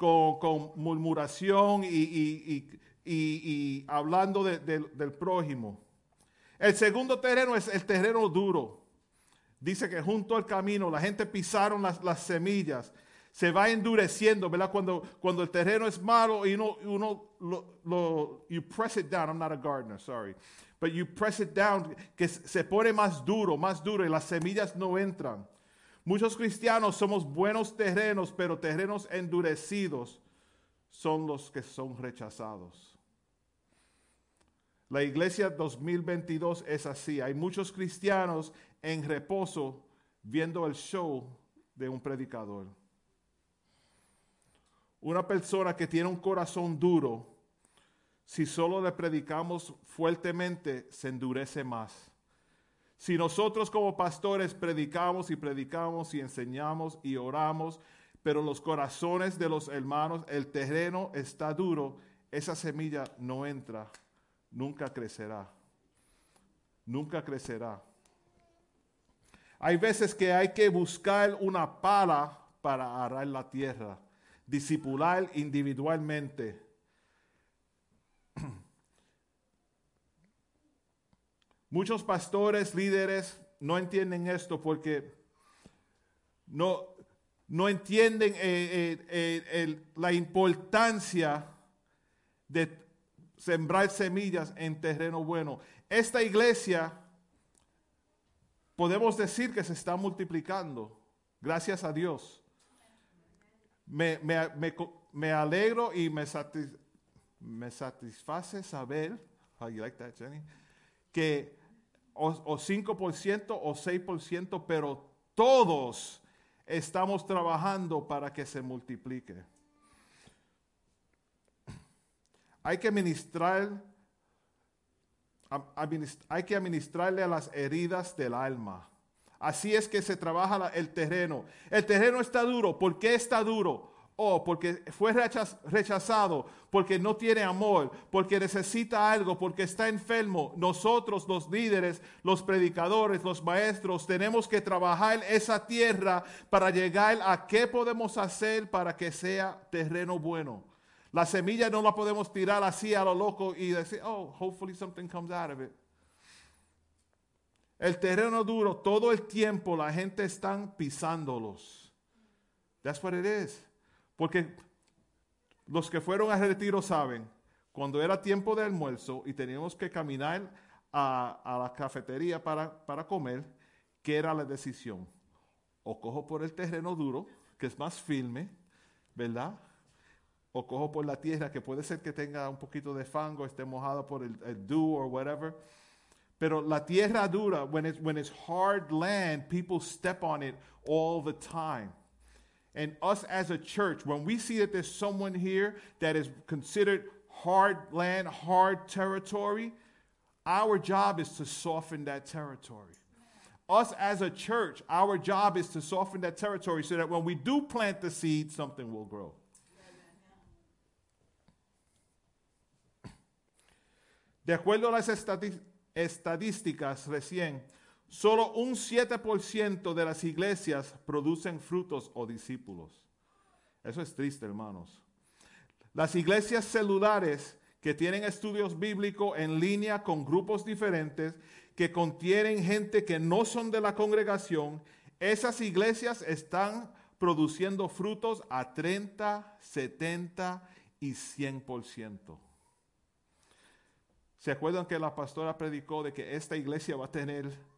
Speaker 5: con, con murmuración y, y, y, y hablando de, de, del prójimo. El segundo terreno es el terreno duro. Dice que junto al camino la gente pisaron las, las semillas. Se va endureciendo, ¿verdad? Cuando, cuando el terreno es malo y uno, uno lo, lo, you press it down. I'm not a gardener, sorry. But you press it down, que se pone más duro, más duro y las semillas no entran. Muchos cristianos somos buenos terrenos, pero terrenos endurecidos son los que son rechazados. La iglesia 2022 es así. Hay muchos cristianos en reposo viendo el show de un predicador. Una persona que tiene un corazón duro, si solo le predicamos fuertemente, se endurece más. Si nosotros como pastores predicamos y predicamos y enseñamos y oramos, pero los corazones de los hermanos, el terreno está duro, esa semilla no entra, nunca crecerá. Nunca crecerá. Hay veces que hay que buscar una pala para arar la tierra, disipular individualmente. [CLEARS THROAT] Muchos pastores, líderes no entienden esto porque no, no entienden eh, eh, eh, la importancia de sembrar semillas en terreno bueno. Esta iglesia podemos decir que se está multiplicando, gracias a Dios. Me, me, me, me alegro y me, me satisface saber, that, Jenny? que o, o 5% o 6%, pero todos estamos trabajando para que se multiplique. Hay que ministrar, hay que administrarle a las heridas del alma. Así es que se trabaja el terreno. El terreno está duro. ¿Por qué está duro? Oh, porque fue rechazado, porque no tiene amor, porque necesita algo, porque está enfermo. Nosotros, los líderes, los predicadores, los maestros, tenemos que trabajar esa tierra para llegar a qué podemos hacer para que sea terreno bueno. La semilla no la podemos tirar así a lo loco y decir, oh, hopefully something comes out of it. El terreno duro, todo el tiempo la gente está pisándolos. That's what it is. Porque los que fueron a retiro saben, cuando era tiempo de almuerzo y teníamos que caminar a, la cafetería para, para comer, ¿qué era la decisión? O cojo por el terreno duro, que es más firme, ¿verdad? O cojo por la tierra, que puede ser que tenga un poquito de fango, esté mojado por el, el dew or whatever. Pero la tierra dura, when it's, when it's hard land, people step on it all the time. And us as a church, when we see that there's someone here that is considered hard land, hard territory, our job is to soften that territory. Us as a church, our job is to soften that territory so that when we do plant the seed, something will grow. De acuerdo a las estadísticas recién, Solo un 7% de las iglesias producen frutos o discípulos. Eso es triste, hermanos. Las iglesias celulares que tienen estudios bíblicos en línea con grupos diferentes, que contienen gente que no son de la congregación, esas iglesias están produciendo frutos a 30, 70 y 100%. ¿Se acuerdan que la pastora predicó de que esta iglesia va a tener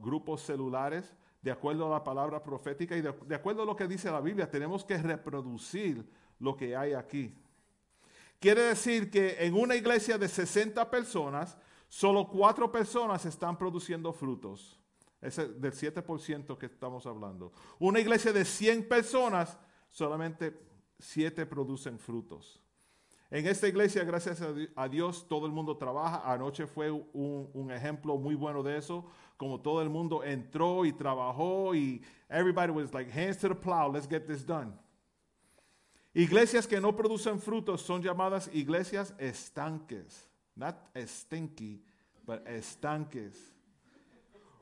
Speaker 5: grupos celulares de acuerdo a la palabra profética y de, acuerdo a lo que dice la Biblia? Tenemos que reproducir lo que hay aquí. Quiere decir que en una iglesia de 60 personas, solo cuatro personas están produciendo frutos. Ese del 7% que estamos hablando. Una iglesia de 100 personas, solamente 7 producen frutos. En esta iglesia, gracias a Dios, todo el mundo trabaja. Anoche fue un, ejemplo muy bueno de eso, como todo el mundo entró y trabajó y everybody was like, hands to the plow, let's get this done. Iglesias que no producen frutos son llamadas iglesias estanques. Not stinky, but estanques.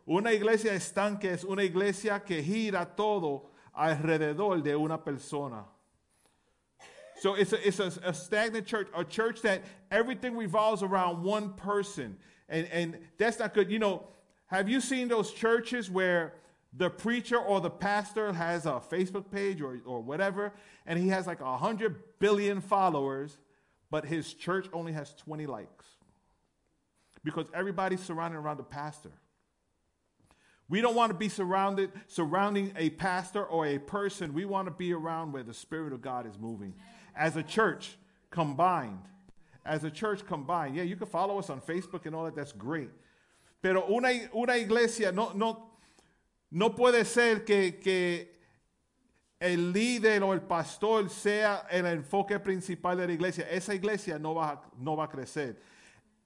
Speaker 5: Una iglesia estanque es una iglesia que gira todo alrededor de una persona. So it's a, it's a, a, stagnant church, a church that everything revolves around one person. And, and that's not good. You know, have you seen those churches where the preacher or the pastor has a Facebook page or, or whatever, and he has like a hundred billion followers, but his church only has 20 likes? Because everybody's surrounded around the pastor. We don't want to be surrounded surrounding a pastor or a person. We want to be around where the spirit of God is moving. As a church combined. As a church combined. Yeah, you can follow us on Facebook and all that. That's great. Pero una, una iglesia no, no, no puede ser que, que el líder o el pastor sea el enfoque principal de la iglesia. Esa iglesia no va, no va a crecer.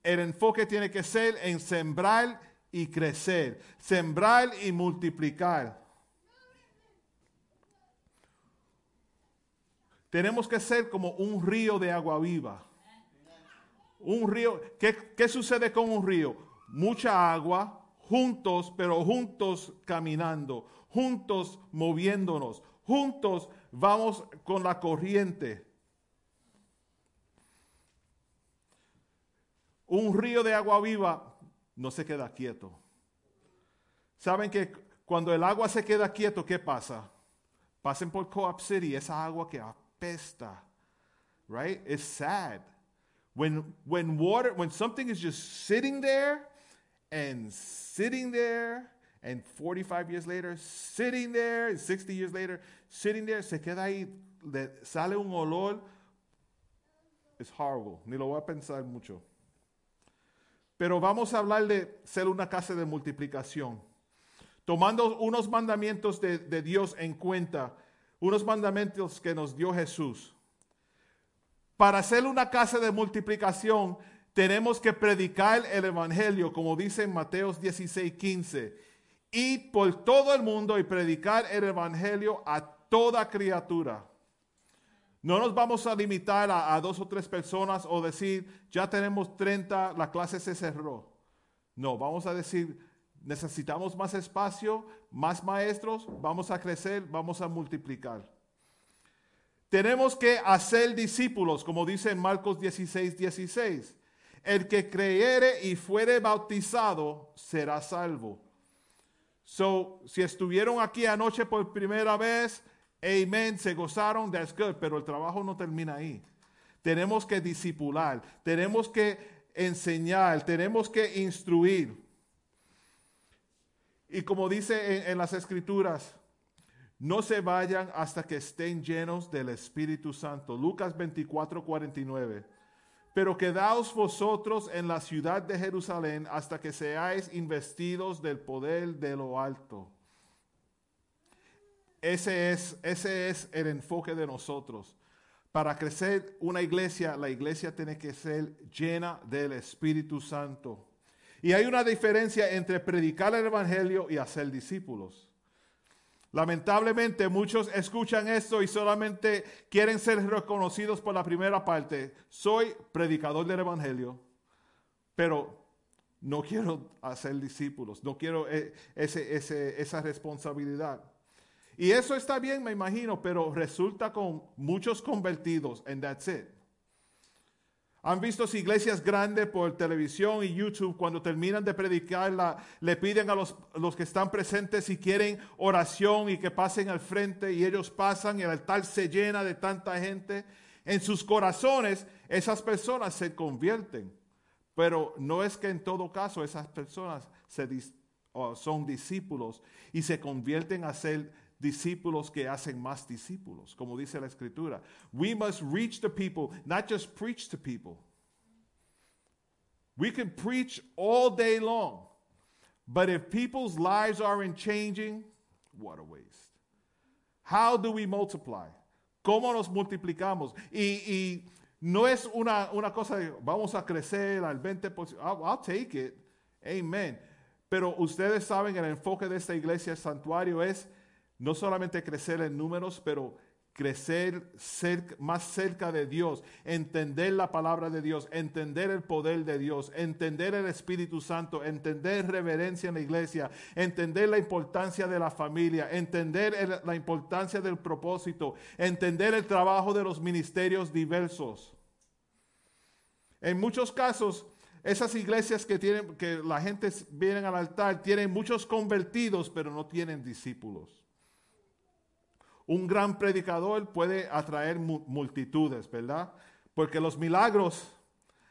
Speaker 5: El enfoque tiene que ser en sembrar y crecer, sembrar y multiplicar. Tenemos que ser como un río de agua viva. Un río, ¿qué, ¿qué, sucede con un río? Mucha agua, juntos, pero juntos caminando, juntos moviéndonos, juntos vamos con la corriente. Un río de agua viva no se queda quieto. Saben que cuando el agua se queda quieto, ¿qué pasa? Pasen por Co-op City, esa agua que apesta, right? It's sad. When, when water, when something is just sitting there and sitting there, and 45 years later, sitting there, 60 years later, sitting there, se queda ahí, le sale un olor, it's horrible. Ni lo voy a pensar mucho. Pero vamos a hablar de ser una casa de multiplicación. Tomando unos mandamientos de, de, Dios en cuenta, unos mandamientos que nos dio Jesús. Para ser una casa de multiplicación, tenemos que predicar el Evangelio, como dice en Mateos 16, 15. Y por todo el mundo y predicar el Evangelio a toda criatura. No nos vamos a limitar a, a, dos o tres personas o decir, ya tenemos 30, la clase se cerró. No, vamos a decir, necesitamos más espacio, más maestros, vamos a crecer, vamos a multiplicar. Tenemos que hacer discípulos, como dice en Marcos 16, 16. El que creyere y fuere bautizado será salvo. So, si estuvieron aquí anoche por primera vez, Amen, se gozaron, that's good, pero el trabajo no termina ahí. Tenemos que disipular, tenemos que enseñar, tenemos que instruir. Y como dice en, las escrituras, no se vayan hasta que estén llenos del Espíritu Santo. Lucas 24, 49. Pero quedaos vosotros en la ciudad de Jerusalén hasta que seáis investidos del poder de lo alto. Ese es, ese es el enfoque de nosotros. Para crecer una iglesia, la iglesia tiene que ser llena del Espíritu Santo. Y hay una diferencia entre predicar el Evangelio y hacer discípulos. Lamentablemente muchos escuchan esto y solamente quieren ser reconocidos por la primera parte. Soy predicador del Evangelio, pero no quiero hacer discípulos, no quiero eh, esa responsabilidad. Y eso está bien, me imagino, pero resulta con muchos convertidos, and that's it. Han visto iglesias grandes por televisión y YouTube cuando terminan de predicar, la- le piden a los, los que están presentes si quieren oración y que pasen al frente y ellos pasan y el altar se llena de tanta gente. En sus corazones esas personas se convierten, pero no es que en todo caso esas personas se son discípulos y se convierten a ser discípulos que hacen más discípulos, como dice la escritura. We must reach the people, not just preach to people. We can preach all day long, but if people's lives aren't changing, what a waste. How do we multiply? ¿Cómo nos multiplicamos? Y, y no es una, una cosa de vamos a crecer al 20%. I'll, take it. Amen. Pero ustedes saben, el enfoque de esta iglesia santuario es no solamente crecer en números, pero crecer cerca- más cerca de Dios, entender la palabra de Dios, entender el poder de Dios, entender el Espíritu Santo, entender reverencia en la iglesia, entender la importancia de la familia, entender la importancia del propósito, entender el trabajo de los ministerios diversos. En muchos casos, esas iglesias que tienen, que la gente viene al altar, tienen muchos convertidos, pero no tienen discípulos. Un gran predicador puede atraer mu- multitudes, ¿verdad? Porque los milagros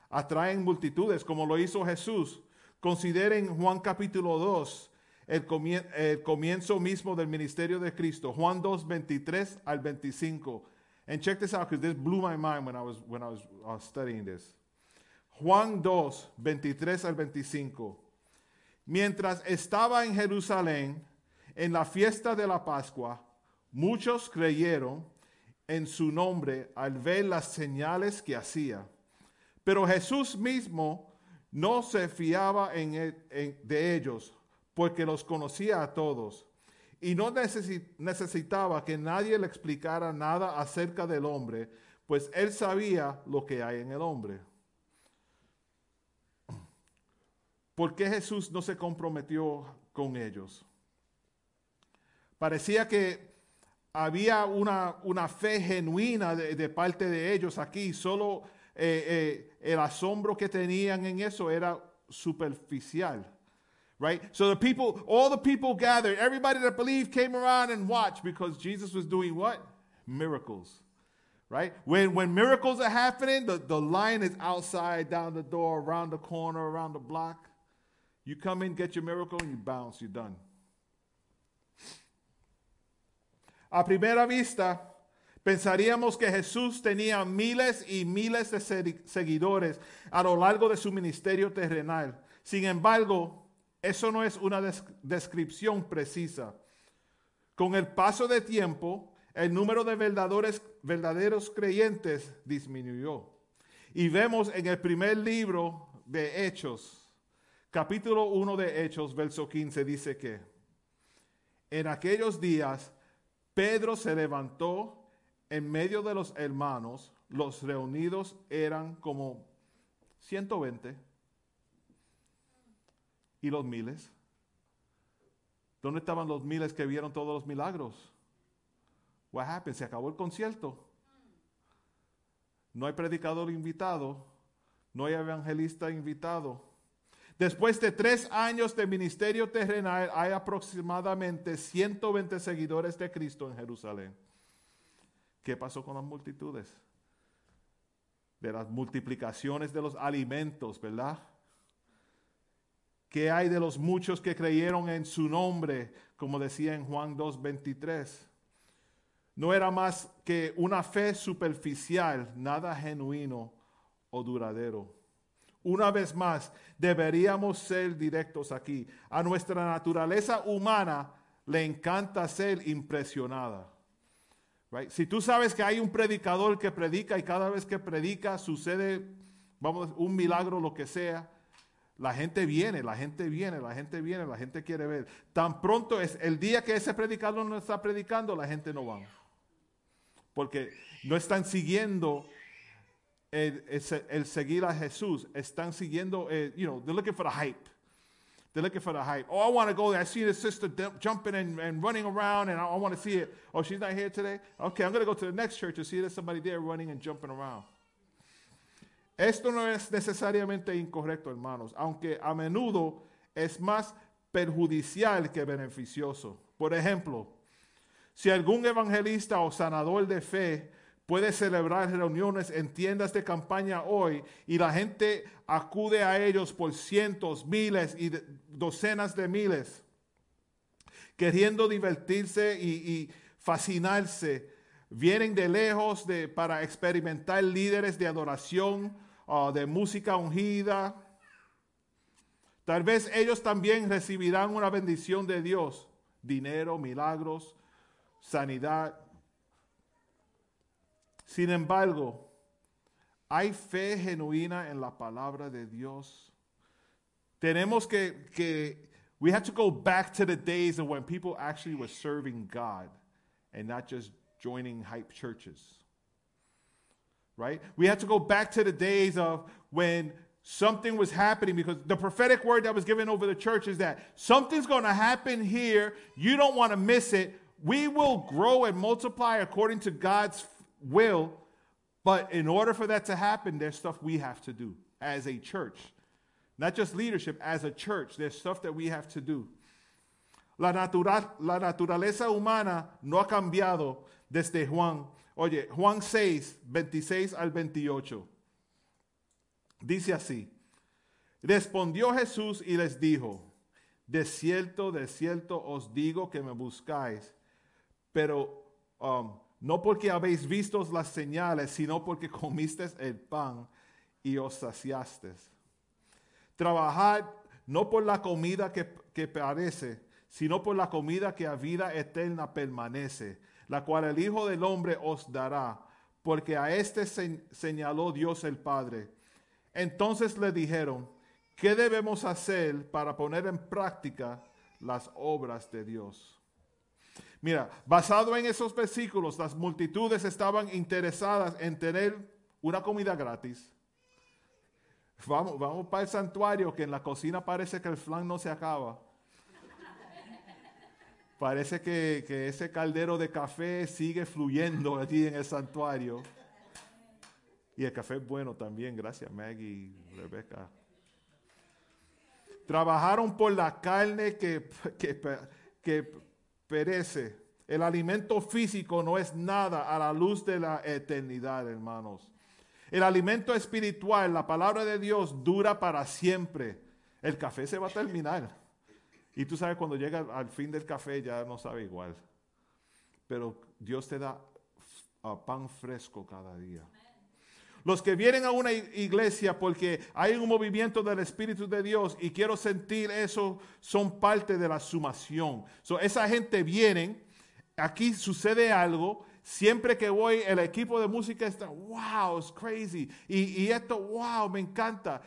Speaker 5: atraen multitudes, como lo hizo Jesús. Consideren Juan capítulo 2, el, comien- el comienzo mismo del ministerio de Cristo. Juan 2, 23 al 25. And check this out, because this blew my mind when I was, when I was studying this. Juan 2, 23 al 25. Mientras estaba en Jerusalén, en la fiesta de la Pascua, muchos creyeron en su nombre al ver las señales que hacía. Pero Jesús mismo no se fiaba en e- de ellos, porque los conocía a todos. Y no necesi- necesitaba que nadie le explicara nada acerca del hombre, pues él sabía lo que hay en el hombre. ¿Por qué Jesús no se comprometió con ellos? Parecía que había una, una fe genuina de, de parte de ellos aquí, solo eh, eh, el asombro que tenían en eso era superficial. Right? So the people, all the people gathered, everybody that believed came around and watched because Jesus was doing what? Miracles. Right? When, when miracles are happening, the, the line is outside, down the door, around the corner, around the block. You come in, get your miracle, and you bounce, you're done. A primera vista, pensaríamos que Jesús tenía miles y miles de seguidores a lo largo de su ministerio terrenal. Sin embargo, eso no es una des- descripción precisa. Con el paso de tiempo, el número de verdaderos, verdaderos creyentes disminuyó. Y vemos en el primer libro de Hechos, capítulo 1 de Hechos, verso 15, dice que en aquellos días Pedro se levantó en medio de los hermanos, los reunidos eran como 120 y los miles. ¿Dónde estaban los miles que vieron todos los milagros? What happened? Se acabó el concierto. No hay predicador invitado, no hay evangelista invitado. Después de tres años de ministerio terrenal, hay aproximadamente 120 seguidores de Cristo en Jerusalén. ¿Qué pasó con las multitudes? De las multiplicaciones de los alimentos, ¿verdad? ¿Qué hay de los muchos que creyeron en su nombre, como decía en Juan 2.23? No era más que una fe superficial, nada genuino o duradero. Una vez más, deberíamos ser directos aquí. A nuestra naturaleza humana le encanta ser impresionada. Si tú sabes que hay un predicador que predica y cada vez que predica sucede, vamos, un milagro, lo que sea, la gente viene, la gente viene, la gente viene, la gente quiere ver. Tan pronto es el día que ese predicador no está predicando, la gente no va. Porque no están siguiendo el, el se- el seguir a Jesús, están siguiendo, eh, you know, they're looking for the hype. They're looking for the hype. Oh, I want to go there. I see the sister jumping and, and running around, and I, want to see it. Oh, she's not here today? Okay, I'm going to go to the next church to see there's somebody there running and jumping around. Esto no es necesariamente incorrecto, hermanos, aunque a menudo es más perjudicial que beneficioso. Por ejemplo, si algún evangelista o sanador de fe puede celebrar reuniones en tiendas de campaña hoy y la gente acude a ellos por cientos, miles y docenas de miles, queriendo divertirse y, fascinarse, vienen de lejos de, para experimentar líderes de adoración, uh, de música ungida. Tal vez ellos también recibirán una bendición de Dios, dinero, milagros, sanidad. Sin embargo, hay fe genuina en la palabra de Dios. Tenemos que, que, we have to go back to the days of when people actually were serving God and not just joining hype churches. Right? We have to go back to the days of when something was happening because the prophetic word that was given over the church is that something's going to happen here. You don't want to miss it. We will grow and multiply according to God's will, but in order for that to happen, there's stuff we have to do as a church. Not just leadership, as a church, there's stuff that we have to do. La, natural, la naturaleza humana no ha cambiado desde Juan. Oye, Juan 6, 26 al 28. Dice así. Respondió Jesús y les dijo, de cierto, de cierto os digo que me buscáis pero um, no porque habéis visto las señales, sino porque comisteis el pan y os saciasteis. Trabajad no por la comida que, que parece, sino por la comida que a vida eterna permanece, la cual el Hijo del Hombre os dará, porque a éste señaló Dios el Padre. Entonces le dijeron, ¿qué debemos hacer para poner en práctica las obras de Dios? Mira, basado en esos versículos, las multitudes estaban interesadas en tener una comida gratis. Vamos, vamos para el santuario, que en la cocina parece que el flan no se acaba. Parece que, que ese caldero de café sigue fluyendo allí en el santuario. Y el café es bueno también, gracias Maggie Rebeca. Trabajaron por la carne que, que, que perece. El alimento físico no es nada a la luz de la eternidad, hermanos. El alimento espiritual, la palabra de Dios, dura para siempre. El café se va a terminar. Y tú sabes, cuando llega al fin del café ya no sabe igual. Pero Dios te da pan fresco cada día. Los que vienen a una iglesia porque hay un movimiento del Espíritu de Dios y quiero sentir eso, son parte de la sumación. esa gente viene, aquí sucede algo, siempre que voy, el equipo de música está, wow, es crazy. Y, esto, wow, me encanta.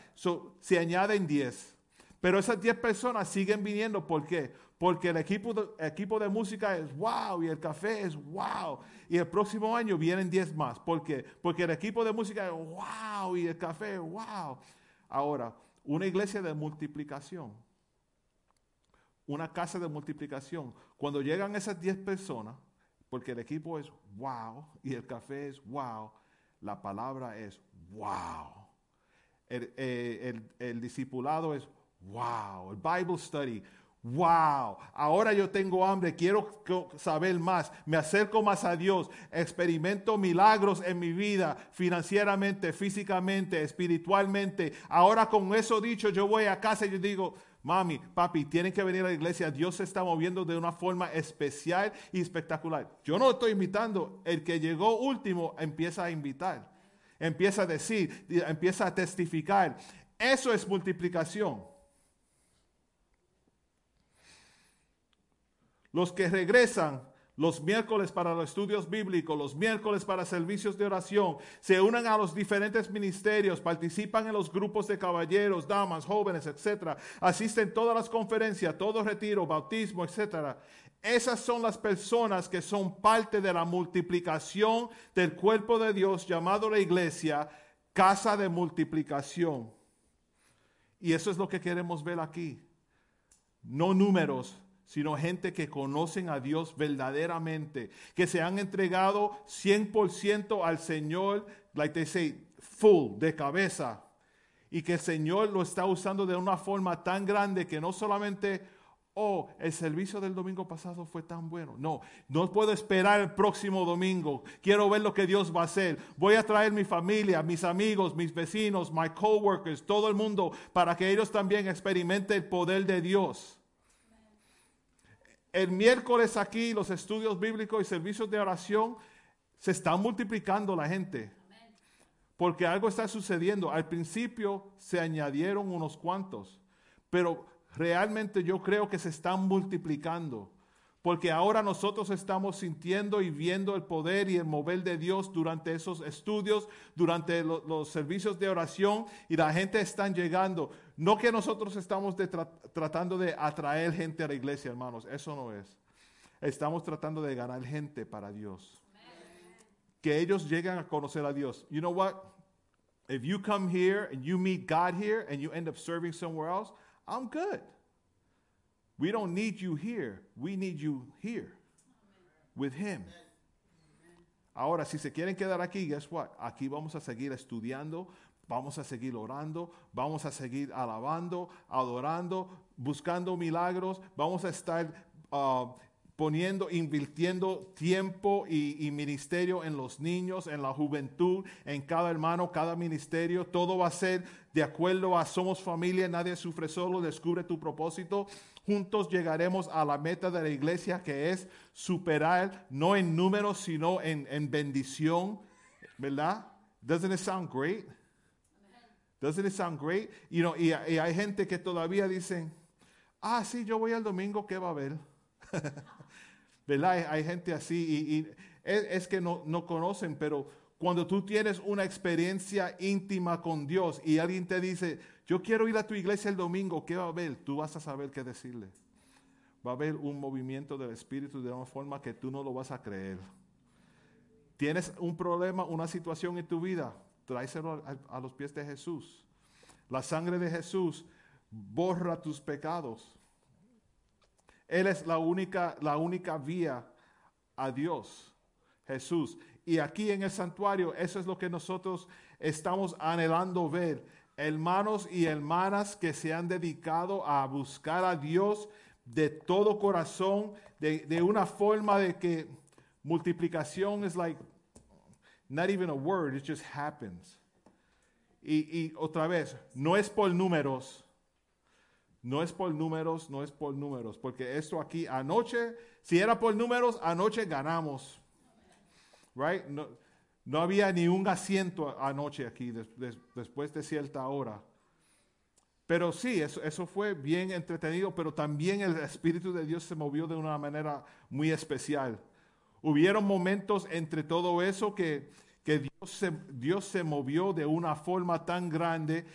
Speaker 5: se añaden 10. Pero esas 10 personas siguen viniendo, ¿por qué? Porque el equipo de, equipo de música es wow y el café es wow. Y el próximo año vienen 10 más. ¿Por qué? Porque el equipo de música es wow y el café es wow. Ahora, una iglesia de multiplicación, una casa de multiplicación, cuando llegan esas 10 personas, porque el equipo es wow y el café es wow, la palabra es wow. El, eh, el, el discipulado es wow. El Bible study, Wow, ahora yo tengo hambre, quiero saber más, me acerco más a Dios, experimento milagros en mi vida, financieramente, físicamente, espiritualmente. Ahora con eso dicho, yo voy a casa y yo digo, mami, papi, tienen que venir a la iglesia, Dios se está moviendo de una forma especial y espectacular. Yo no estoy invitando, el que llegó último empieza a invitar, empieza a decir, empieza a testificar. Eso es multiplicación. Los que regresan los miércoles para los estudios bíblicos, los miércoles para servicios de oración, se unen a los diferentes ministerios, participan en los grupos de caballeros, damas, jóvenes, etc. Asisten todas las conferencias, todo retiro, bautismo, etc. Esas son las personas que son parte de la multiplicación del cuerpo de Dios llamado la iglesia, casa de multiplicación. Y eso es lo que queremos ver aquí. No números, sino gente que conocen a Dios verdaderamente, que se han entregado 100% al Señor, like they say, full, de cabeza. Y que el Señor lo está usando de una forma tan grande que no solamente, oh, el servicio del domingo pasado fue tan bueno. No, no puedo esperar el próximo domingo. Quiero ver lo que Dios va a hacer. Voy a traer mi familia, mis amigos, mis vecinos, my coworkers, todo el mundo, para que ellos también experimenten el poder de Dios. El miércoles aquí los estudios bíblicos y servicios de oración se están multiplicando la gente. Porque algo está sucediendo. Al principio se añadieron unos cuantos, pero realmente yo creo que se están multiplicando. Porque ahora nosotros estamos sintiendo y viendo el poder y el mover de Dios durante esos estudios, durante los servicios de oración y la gente está llegando. No que nosotros estamos tratando de atraer gente a la iglesia, hermanos, eso no es. Estamos tratando de ganar gente para Dios que ellos lleguen a conocer a Dios. You know what? If you come here and you meet God here and you end up serving somewhere else, I'm good. We don't need you here. We need you here with Him. Ahora, si se quieren quedar aquí, guess what? Aquí vamos a seguir estudiando, vamos a seguir orando, vamos a seguir alabando, adorando, buscando milagros, vamos a estar uh, poniendo, invirtiendo tiempo y, ministerio en los niños, en la juventud, en cada hermano, cada ministerio. Todo va a ser de acuerdo a somos familia, nadie sufre solo, descubre tu propósito. Juntos llegaremos a la meta de la iglesia que es superar, no en números, sino en, bendición. ¿Verdad? Doesn't it sound great? Doesn't it sound great? You know, y, hay gente que todavía dicen, ah, sí, yo voy al domingo, ¿qué va a haber? [LAUGHS] ¿verdad? Hay, gente así y, es, que no, no conocen, pero cuando tú tienes una experiencia íntima con Dios y alguien te dice, yo quiero ir a tu iglesia el domingo, ¿qué va a haber? Tú vas a saber qué decirle. Va a haber un movimiento del Espíritu de una forma que tú no lo vas a creer. Tienes un problema, una situación en tu vida, tráeselo a, a los pies de Jesús. La sangre de Jesús borra tus pecados. Él es la única, la única vía a Dios, Jesús. Y aquí en el santuario, eso es lo que nosotros estamos anhelando ver. Hermanos y hermanas que se han dedicado a buscar a Dios de todo corazón, de, una forma de que multiplicación es like, not even a word, it just happens. Y, y otra vez, no es por números, no es por números, no es por números, porque esto aquí anoche, si era por números, anoche ganamos. Right? No, no había ni un asiento anoche aquí después de cierta hora. Pero sí, eso, eso fue bien entretenido, pero también el Espíritu de Dios se movió de una manera muy especial. Hubieron momentos entre todo eso que, que Dios, se, Dios se movió de una forma tan grande.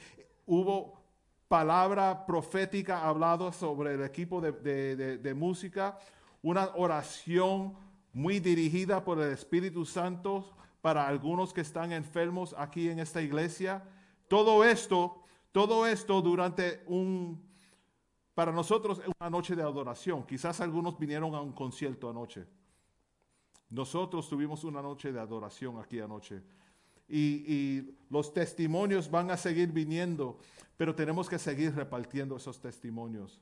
Speaker 5: Hubo palabra profética hablado sobre el equipo de, música, una oración muy dirigida por el Espíritu Santo para algunos que están enfermos aquí en esta iglesia. Todo esto, todo esto durante un, para nosotros una noche de adoración. Quizás algunos vinieron a un concierto anoche. Nosotros tuvimos una noche de adoración aquí anoche y, los testimonios van a seguir viniendo, pero tenemos que seguir repartiendo esos testimonios.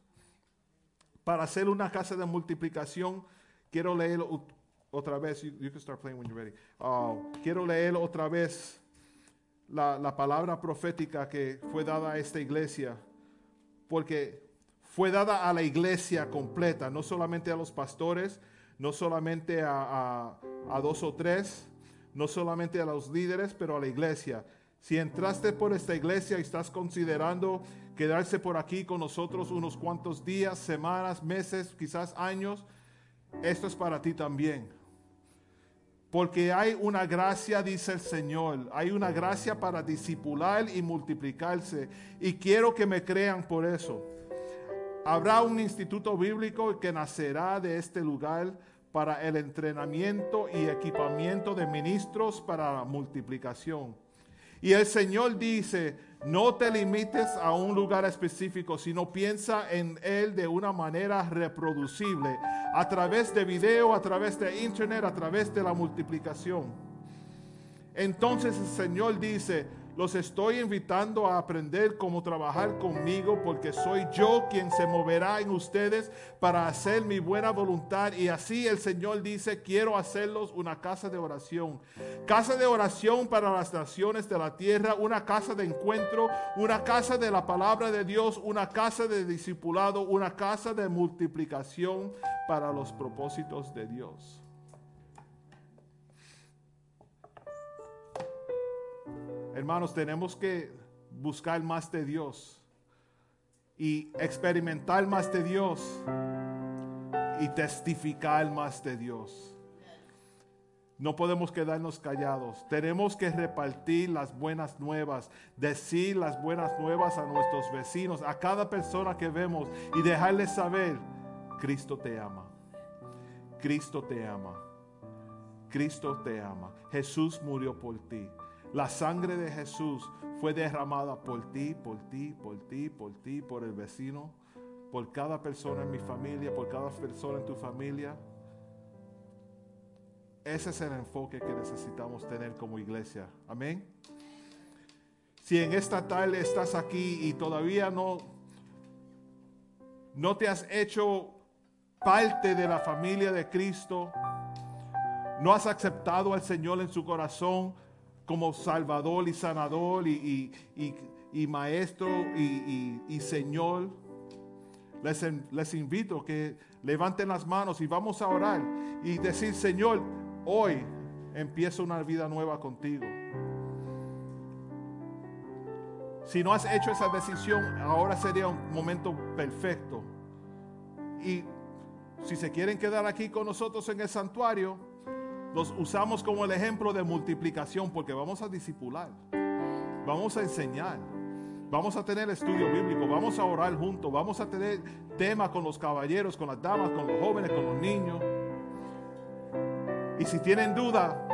Speaker 5: Para hacer una casa de multiplicación, quiero leer otra vez. You, can start playing when you're ready. Uh, quiero leer otra vez la, la, palabra profética que fue dada a esta iglesia, porque fue dada a la iglesia completa, no solamente a los pastores, no solamente a, a dos o tres, no solamente a los líderes, pero a la iglesia. Si entraste por esta iglesia y estás considerando quedarse por aquí con nosotros unos cuantos días, semanas, meses, quizás años, esto es para ti también. Porque hay una gracia, dice el Señor, hay una gracia para disipular y multiplicarse. Y quiero que me crean por eso. Habrá un instituto bíblico que nacerá de este lugar para el entrenamiento y equipamiento de ministros para la multiplicación. Y el Señor dice, no te limites a un lugar específico, sino piensa en Él de una manera reproducible, a través de video, a través de internet, a través de la multiplicación. Entonces el Señor dice, los estoy invitando a aprender cómo trabajar conmigo porque soy yo quien se moverá en ustedes para hacer mi buena voluntad. Y así el Señor dice, quiero hacerlos una casa de oración. Casa de oración para las naciones de la tierra, una casa de encuentro, una casa de la palabra de Dios, una casa de discipulado, una casa de multiplicación para los propósitos de Dios. Hermanos, tenemos que buscar más de Dios y experimentar más de Dios y testificar más de Dios. No podemos quedarnos callados. Tenemos que repartir las buenas nuevas, decir las buenas nuevas a nuestros vecinos, a cada persona que vemos y dejarles saber, Cristo te ama. Cristo te ama. Cristo te ama. Jesús murió por ti. La sangre de Jesús fue derramada por ti, por ti, por ti, por ti, por el vecino, por cada persona en mi familia, por cada persona en tu familia. Ese es el enfoque que necesitamos tener como iglesia. Amén. Si en esta tarde estás aquí y todavía no, no te has hecho parte de la familia de Cristo, no has aceptado al Señor en su corazón, como Salvador y Sanador y, Maestro y, Señor, les, les invito que levanten las manos y vamos a orar y decir, Señor, hoy empiezo una vida nueva contigo. Si no has hecho esa decisión, ahora sería un momento perfecto. Y si se quieren quedar aquí con nosotros en el santuario, los usamos como el ejemplo de multiplicación porque vamos a discipular, vamos a enseñar, vamos a tener estudio bíblico, vamos a orar juntos, vamos a tener temas con los caballeros, con las damas, con los jóvenes, con los niños. Y si tienen duda,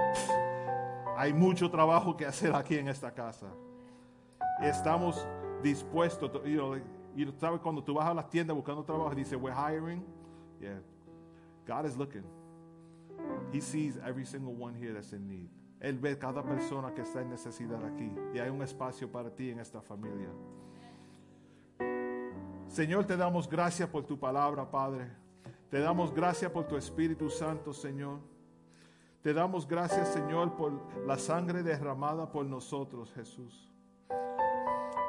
Speaker 5: hay mucho trabajo que hacer aquí en esta casa. Estamos dispuestos, y sabes cuando tú vas a las tiendas buscando trabajo, dice, we're hiring. Yeah, God is looking. He sees every single one here that's in need. Él ve cada persona que está en necesidad aquí. Y hay un espacio para ti en esta familia. Señor, te damos gracias por tu palabra, Padre. Te damos gracias por tu Espíritu Santo, Señor. Te damos gracias, Señor, por la sangre derramada por nosotros, Jesús.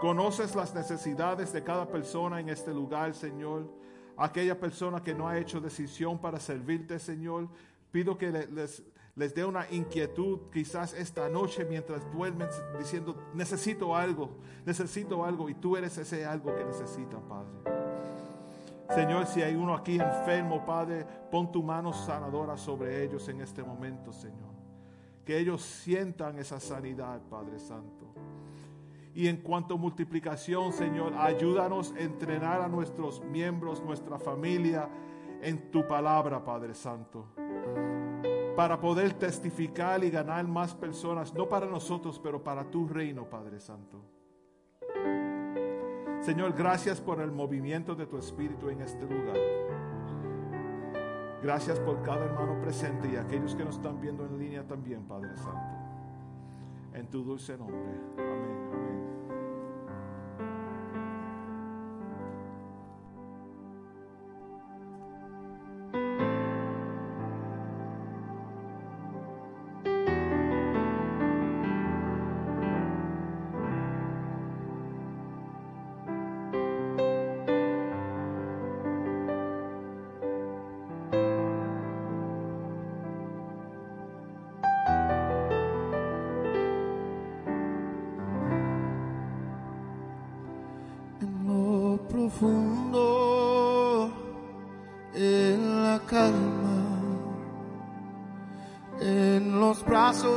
Speaker 5: Conoces las necesidades de cada persona en este lugar, Señor. Aquella persona que no ha hecho decisión para servirte, Señor. Pido que les, les dé una inquietud quizás esta noche mientras duermen diciendo, necesito algo, necesito algo y tú eres ese algo que necesitan, Padre. Señor, si hay uno aquí enfermo, Padre, pon tu mano sanadora sobre ellos en este momento, Señor. Que ellos sientan esa sanidad, Padre Santo. Y en cuanto a multiplicación, Señor, ayúdanos a entrenar a nuestros miembros, nuestra familia, en tu palabra, Padre Santo para poder testificar y ganar más personas, no para nosotros, pero para tu reino, Padre Santo. Señor, gracias por el movimiento de tu Espíritu en este lugar. Gracias por cada hermano presente y aquellos que nos están viendo en línea también, Padre Santo. En tu dulce nombre. Amén.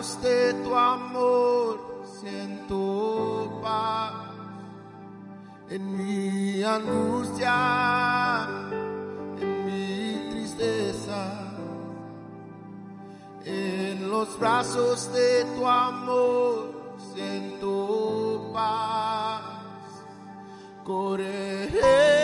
Speaker 3: De tu amor siento paz en mi angustia, en mi tristeza, en los brazos de tu amor siento paz. Correré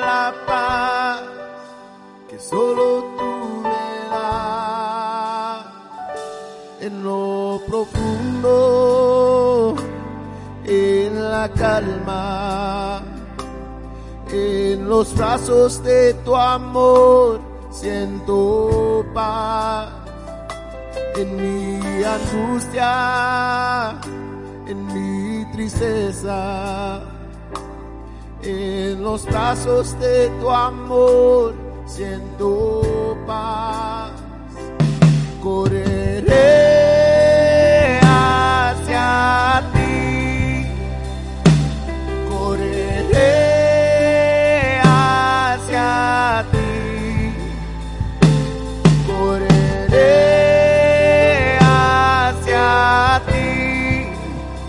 Speaker 3: la paz que solo tú me das. En lo profundo, en la calma, en los brazos de tu amor, siento paz en mi angustia, en mi tristeza, en los brazos de tu amor siento paz. Correré hacia ti, correré hacia ti. Correré hacia ti.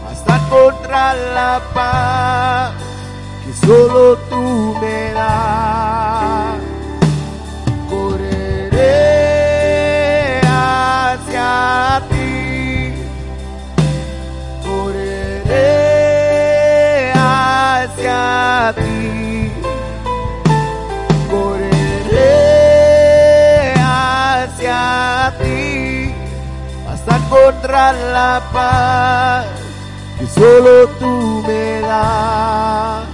Speaker 3: Hasta encontrar la paz solo tú me das. Correré hacia ti, correré hacia ti correré hacia ti hasta encontrar la paz que solo tú me das.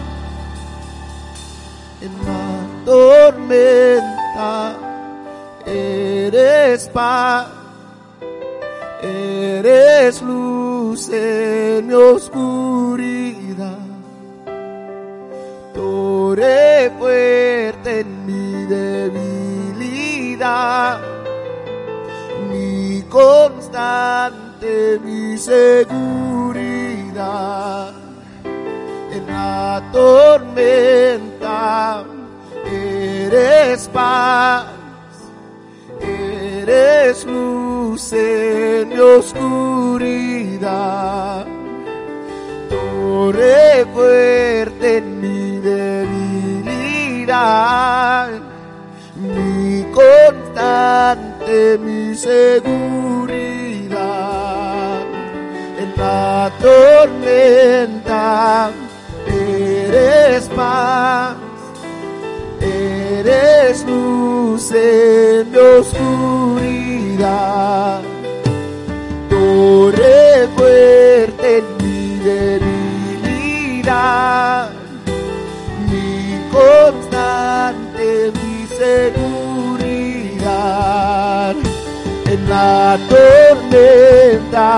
Speaker 3: Tormenta eres paz, eres luz en mi oscuridad torre fuerte en mi debilidad, mi constante, mi seguridad. En la tormenta eres paz, eres luz en mi oscuridad. Torre fuerte en mi debilidad, mi constante, mi seguridad. En la tormenta eres paz, eres luz en mi oscuridad. Torre fuerte en mi debilidad, mi constante, mi seguridad. En la tormenta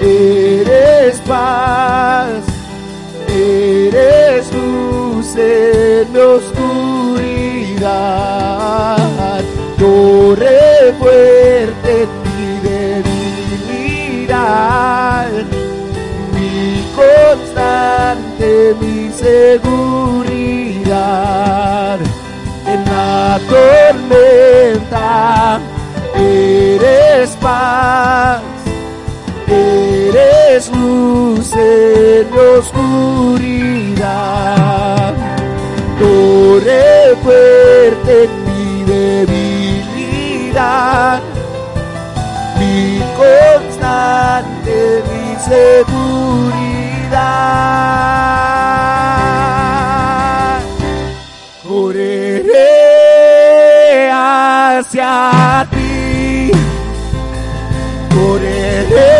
Speaker 3: eres paz, eres luz en mi oscuridad, torre fuerte mi debilidad, mi constante, mi seguridad. En la tormenta eres paz, eres luz en mi oscuridad torre fuerte en mi debilidad, mi constante, mi seguridad. Correré hacia ti, correré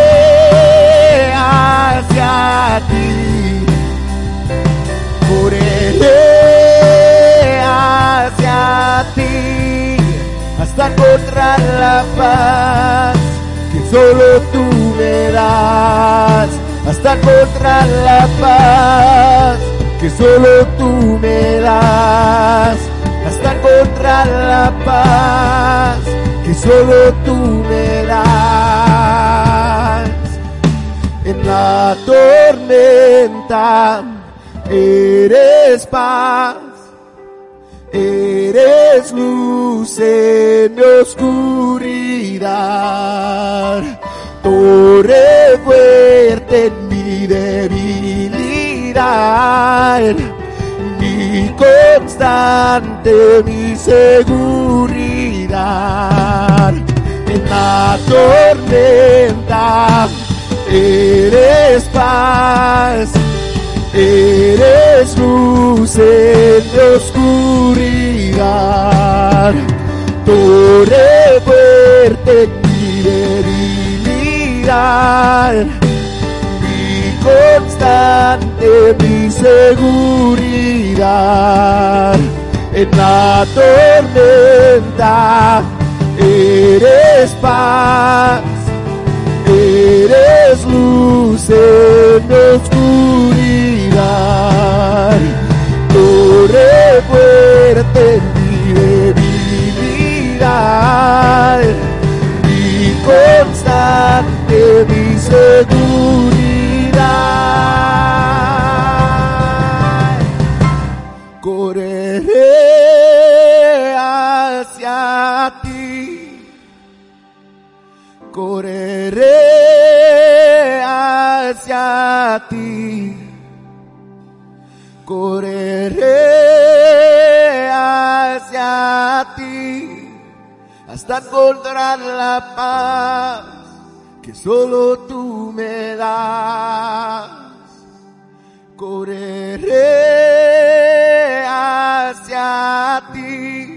Speaker 3: hacia ti. Correré hacia ti hasta encontrar la paz que solo tú me das, hasta encontrar la paz que solo tú me das, hasta encontrar la paz que solo tú me das. En la tormenta eres paz, eres luz en mi oscuridad, torre fuerte en mi debilidad, mi constante, mi seguridad. En la tormenta eres paz, Eres luz en mi oscuridad, torre fuerte en mi debilidad, mi constante, mi seguridad. En la tormenta eres paz, correré hacia ti, correré hacia ti, hasta encontrar la paz que solo tú me das. Correré hacia ti,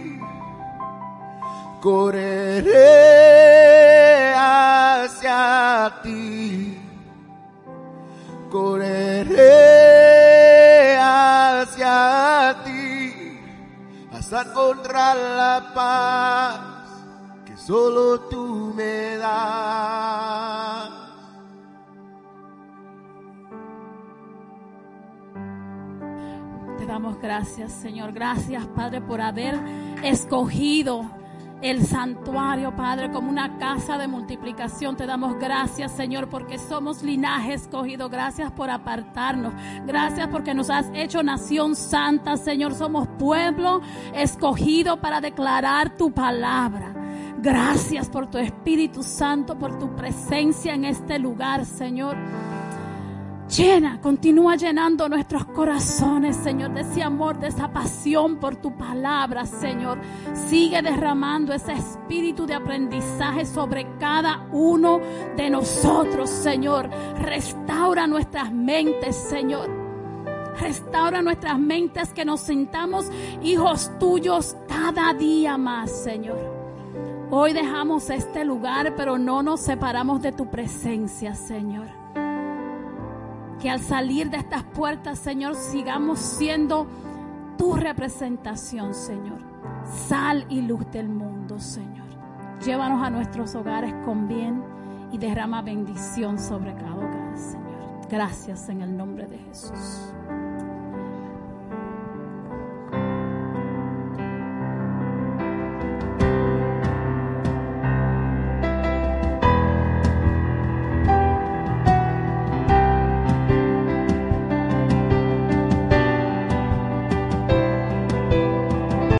Speaker 3: correré hacia ti, correré hacia ti, hasta encontrar la paz que solo tú me das.
Speaker 1: Te damos gracias, Señor. Gracias, Padre, por haber escogido el santuario, Padre, como una casa de multiplicación. Te damos gracias, Señor, porque somos linaje escogido. Gracias por apartarnos. Gracias porque nos has hecho nación santa, Señor. Somos pueblo escogido para declarar tu palabra. Gracias por tu Espíritu Santo, por tu presencia en este lugar, Señor. Llena, continúa llenando nuestros corazones, Señor, de ese amor, de esa pasión por tu palabra, Señor. Sigue derramando ese espíritu de aprendizaje sobre cada uno de nosotros, Señor. Restaura nuestras mentes, Señor. Restaura nuestras mentes, que nos sintamos hijos tuyos cada día más, Señor. Hoy dejamos este lugar, pero no nos separamos de tu presencia, Señor que al salir de estas puertas, Señor, sigamos siendo tu representación, Señor. Sal y luz del mundo, Señor. Llévanos a nuestros hogares con bien y derrama bendición sobre cada hogar, Señor. Gracias en el nombre de Jesús.